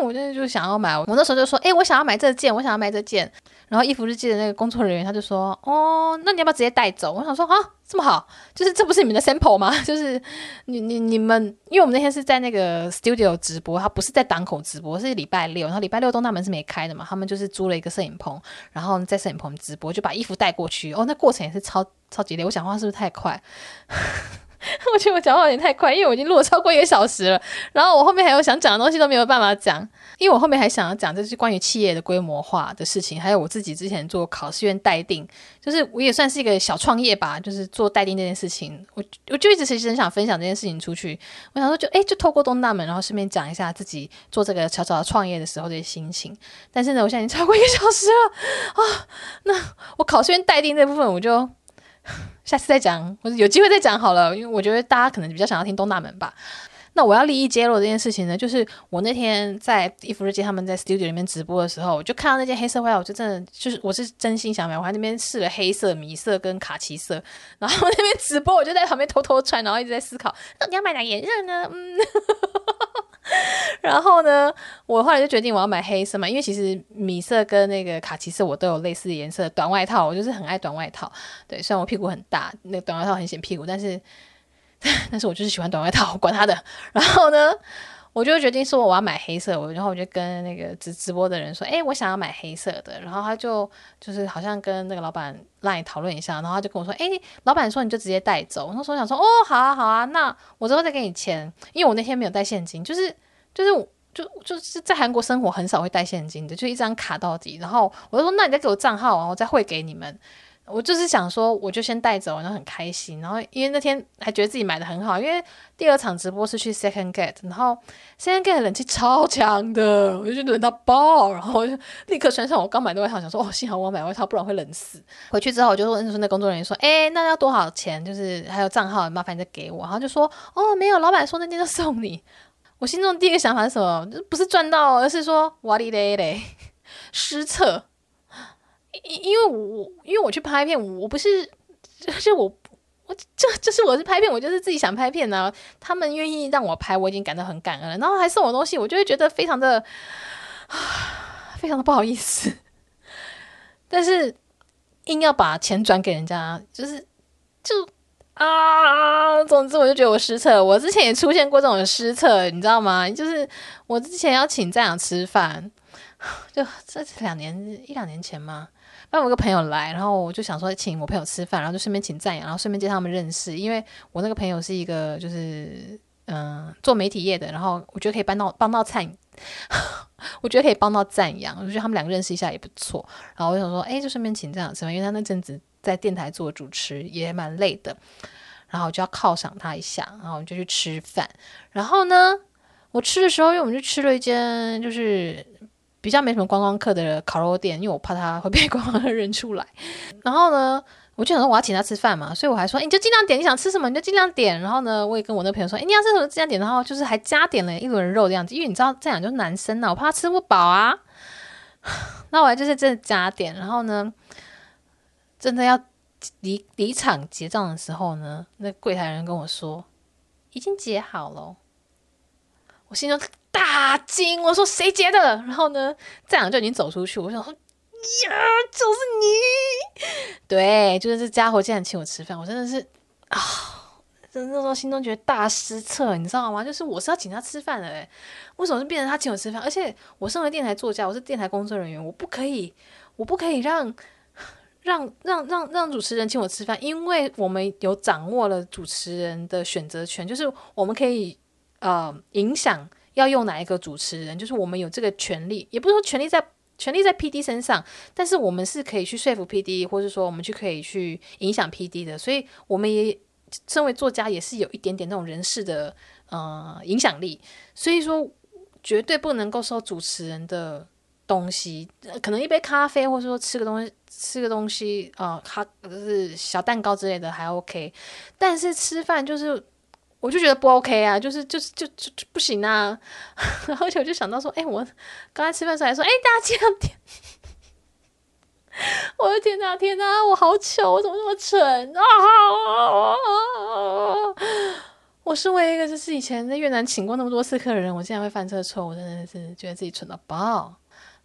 我就就想要买。我那时候就说，诶，我想要买这件，我想要买这件。然后衣服日记的那个工作人员他就说，哦，那你要不要直接带走？我想说，啊。这么好，就是这不是你们的 sample 吗？就是你你你们，因为我们那天是在那个 studio 直播，他不是在档口直播，是礼拜六，然后礼拜六东大门是没开的嘛，他们就是租了一个摄影棚，然后在摄影棚直播，就把衣服带过去。哦，那过程也是超超级累，我讲话是不是太快？我觉得我讲话有点太快，因为我已经录了超过一个小时了。然后我后面还有想讲的东西都没有办法讲，因为我后面还想要讲，就是关于企业的规模化的事情，还有我自己之前做考试院待定，就是我也算是一个小创业吧，就是做待定这件事情，我我就一直其实很想分享这件事情出去。我想说就，就诶，就透过东大门，然后顺便讲一下自己做这个小小的创业的时候的心情。但是呢，我现在已经超过一个小时了啊，那我考试院待定这部分，我就。下次再讲，或者有机会再讲好了，因为我觉得大家可能比较想要听东大门吧。那我要立意揭露这件事情呢，就是我那天在伊芙日记他们在 studio 里面直播的时候，我就看到那件黑色外套，我就真的就是我是真心想买，我还那边试了黑色、米色跟卡其色，然后那边直播，我就在旁边偷偷穿，然后一直在思考，那你要买哪颜色呢？嗯。然后呢，我后来就决定我要买黑色嘛，因为其实米色跟那个卡其色我都有类似的颜色短外套，我就是很爱短外套。对，虽然我屁股很大，那个短外套很显屁股，但是，但是我就是喜欢短外套，我管他的。然后呢，我就决定说我要买黑色，我然后我就跟那个直直播的人说，哎，我想要买黑色的。然后他就就是好像跟那个老板 LINE 讨论一下，然后他就跟我说，哎，老板说你就直接带走。那时候想说，哦，好啊，好啊，那我之后再给你钱，因为我那天没有带现金，就是。就是就就是在韩国生活很少会带现金的，就一张卡到底。然后我就说，那你再给我账号，然后我再汇给你们。我就是想说，我就先带走，然后很开心。然后因为那天还觉得自己买的很好，因为第二场直播是去 Second Gate，然后 Second Gate 冷气超强的，我就冷到爆，然后我就立刻穿上我刚买的外套，想说哦，幸好我买外套，不然会冷死。回去之后我就问说那工作人员说，哎，那要多少钱？就是还有账号，麻烦你再给我。然后就说，哦，没有，老板说那天就送你。我心中第一个想法是什么？不是赚到，而是说哇哩嘞嘞失策。因因为我因为我去拍片，我不是就是 我我这就是我是拍片，我就是自己想拍片呢、啊。他们愿意让我拍，我已经感到很感恩了。然后还送我东西，我就会觉得非常的 非常的不好意思。但是硬要把钱转给人家，就是就。啊，总之我就觉得我失策。我之前也出现过这种失策，你知道吗？就是我之前要请站长吃饭，就这两年一两年前嘛，我有个朋友来，然后我就想说请我朋友吃饭，然后就顺便请赞扬，然后顺便介绍他们认识。因为我那个朋友是一个就是嗯、做媒体业的，然后我觉得可以帮到帮到灿，我觉得可以帮到赞扬，我觉得他们两个认识一下也不错。然后我想说，哎，就顺便请赞扬吃饭，因为他那阵子。在电台做主持也蛮累的，然后我就要犒赏他一下，然后我们就去吃饭。然后呢，我吃的时候，因为我们就吃了一间就是比较没什么观光客的烤肉店，因为我怕他会被 观光客认出来。然后呢，我就想说我要请他吃饭嘛，所以我还说，你就尽量点，你想吃什么你就尽量点。然后呢，我也跟我那朋友说，哎，你要吃什么尽量点。然后就是还加点了一轮肉这样子，因为你知道这样就是男生呐，我怕他吃不饱啊。那我还就是真的加点，然后呢。真的要离离场结账的时候呢，那柜台人跟我说已经结好了，我心中大惊，我说谁结的？然后呢，站长就已经走出去，我想说呀，就是你，对，就是这家伙竟然请我吃饭，我真的是啊，真的那时候心中觉得大失策，你知道吗？就是我是要请他吃饭的，诶，为什么是变成他请我吃饭？而且我身为电台作家，我是电台工作人员，我不可以，我不可以让。让让让让主持人请我吃饭，因为我们有掌握了主持人的选择权，就是我们可以呃影响要用哪一个主持人，就是我们有这个权利，也不是说权利在权利在 PD 身上，但是我们是可以去说服 PD，或者说我们去可以去影响 PD 的，所以我们也身为作家也是有一点点那种人事的呃影响力，所以说绝对不能够受主持人的东西，可能一杯咖啡，或者说吃个东西。吃个东西啊，哈、呃，就是小蛋糕之类的还 OK，但是吃饭就是，我就觉得不 OK 啊，就是就是就就就不行啊。而且我就想到说，哎，我刚才吃饭时候还说，哎，大家这样点，我的天哪，天哪，我好糗，我怎么那么蠢啊！我身为一个就是以前在越南请过那么多次客的人，我竟然会犯这个错误，我真的是觉得自己蠢到爆。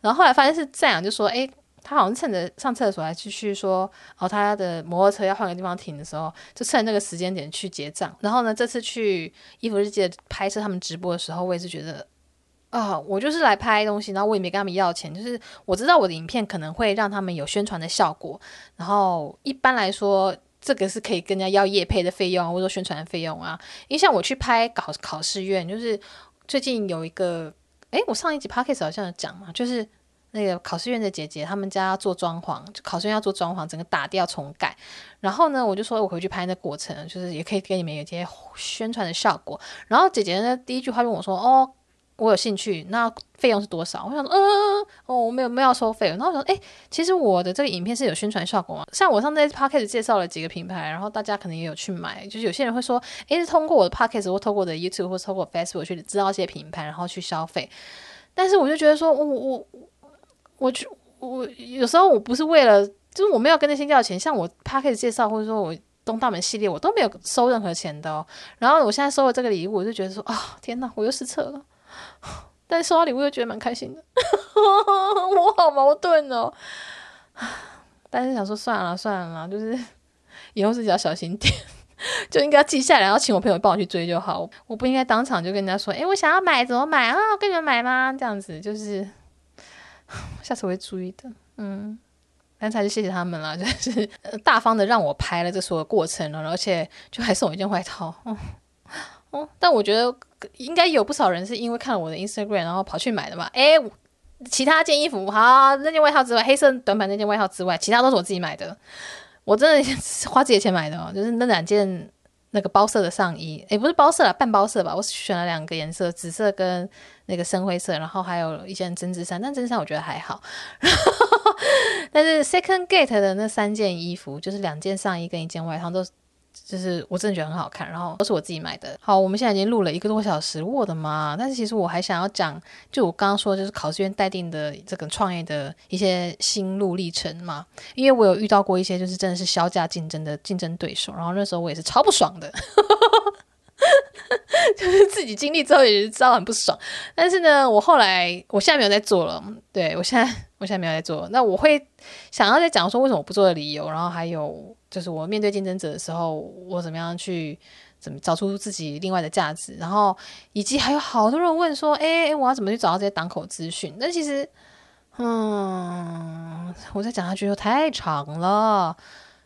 然后后来发现是这样，就说，哎。他好像趁着上厕所还继续说，哦，他的摩托车要换个地方停的时候，就趁那个时间点去结账。然后呢，这次去伊芙日记拍摄他们直播的时候，我也是觉得，啊、哦，我就是来拍东西，然后我也没跟他们要钱，就是我知道我的影片可能会让他们有宣传的效果。然后一般来说，这个是可以跟人家要业配的费用，或者说宣传的费用啊。因为像我去拍考考试院，就是最近有一个，诶，我上一集 p o c a s t 好像有讲嘛，就是那个考试院的姐姐，他们家要做装潢，就考试院要做装潢，整个打掉重盖。然后呢，我就说我回去拍那过程，就是也可以给你们有一些宣传的效果。然后姐姐呢，第一句话问我说：“哦。”我有兴趣，那费用是多少？我想说，嗯、哦，我没有没有要收费。然后我说，哎，其实我的这个影片是有宣传效果嘛。像我上次 podcast 介绍了几个品牌，然后大家可能也有去买。就是有些人会说，哎，是通过我的 podcast 或透过我的 YouTube 或透过 Facebook 去知道一些品牌，然后去消费。但是我就觉得说，我我我去我有时候我不是为了，就是我没有跟那些要钱。像我 podcast 介绍或者说我东大门系列，我都没有收任何钱的哦。然后我现在收了这个礼物，我就觉得说，啊、哦，天哪，我又失策了。但是收到礼物又觉得蛮开心的，我好矛盾哦。但是想说算了算了，就是 以后自己要小心点，就应该要记下来，然后请我朋友帮我去追就好。我不应该当场就跟人家说，哎，我想要买，怎么买啊？我跟你们买吗？这样子就是，下次我会注意的。嗯，刚才就谢谢他们了，就是大方的让我拍了这所有过程了，而且就还送我一件外套。哦，哦，但我觉得。应该有不少人是因为看了我的 Instagram，然后跑去买的吧？哎，其他件衣服，好，那件外套之外，黑色短版那件外套之外，其他都是我自己买的。我真的 花自己的钱买的哦，就是那两件那个包色的上衣，哎，不是包色了，半包色吧？我选了两个颜色，紫色跟那个深灰色，然后还有一件针织衫，但针织衫我觉得还好。但是 Second Gate 的那三件衣服，就是两件上衣跟一件外套都。就是我真的觉得很好看，然后都是我自己买的。好，我们现在已经录了一个多小时，我的妈！但是其实我还想要讲，就我刚刚说，就是考试院待定的这个创业的一些心路历程嘛。因为我有遇到过一些，就是真的是削价竞争的竞争对手，然后那时候我也是超不爽的，就是自己经历之后也是知道很不爽。但是呢，我后来我现在没有在做了，对，我现在我现在没有在做。那我会想要再讲说为什么不做的理由，然后还有。就是我面对竞争者的时候，我怎么样去怎么找出自己另外的价值，然后以及还有好多人问说，哎，我要怎么去找到这些档口资讯？但其实，嗯，我再讲下去又太长了，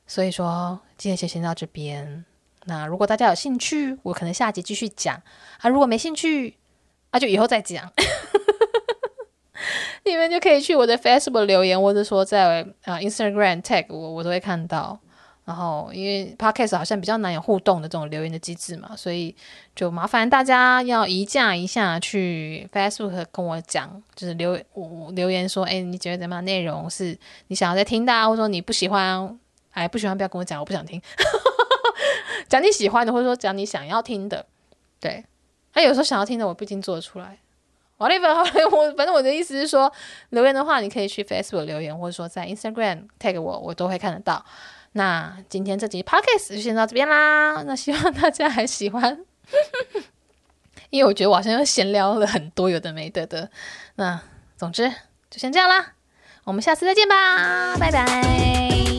所以说今天先先到这边。那如果大家有兴趣，我可能下集继续讲啊；如果没兴趣，那、啊、就以后再讲。你们就可以去我的 Facebook 留言，或者说在啊 Instagram tag 我，我都会看到。然后，因为 Podcast 好像比较难有互动的这种留言的机制嘛，所以就麻烦大家要移驾一下去 Facebook 跟我讲，就是留我留言说，哎，你觉得怎么样？内容是你想要再听的，或者说你不喜欢，哎，不喜欢不要跟我讲，我不想听。讲你喜欢的，或者说讲你想要听的，对。他有时候想要听的，我不一定做得出来。whatever，我反正我的意思是说，留言的话，你可以去 Facebook 留言，或者说在 Instagram tag 我，我都会看得到。那今天这集 podcast 就先到这边啦。那希望大家还喜欢，因为我觉得我好像又闲聊了很多有的没的的。那总之就先这样啦，我们下次再见吧，拜拜。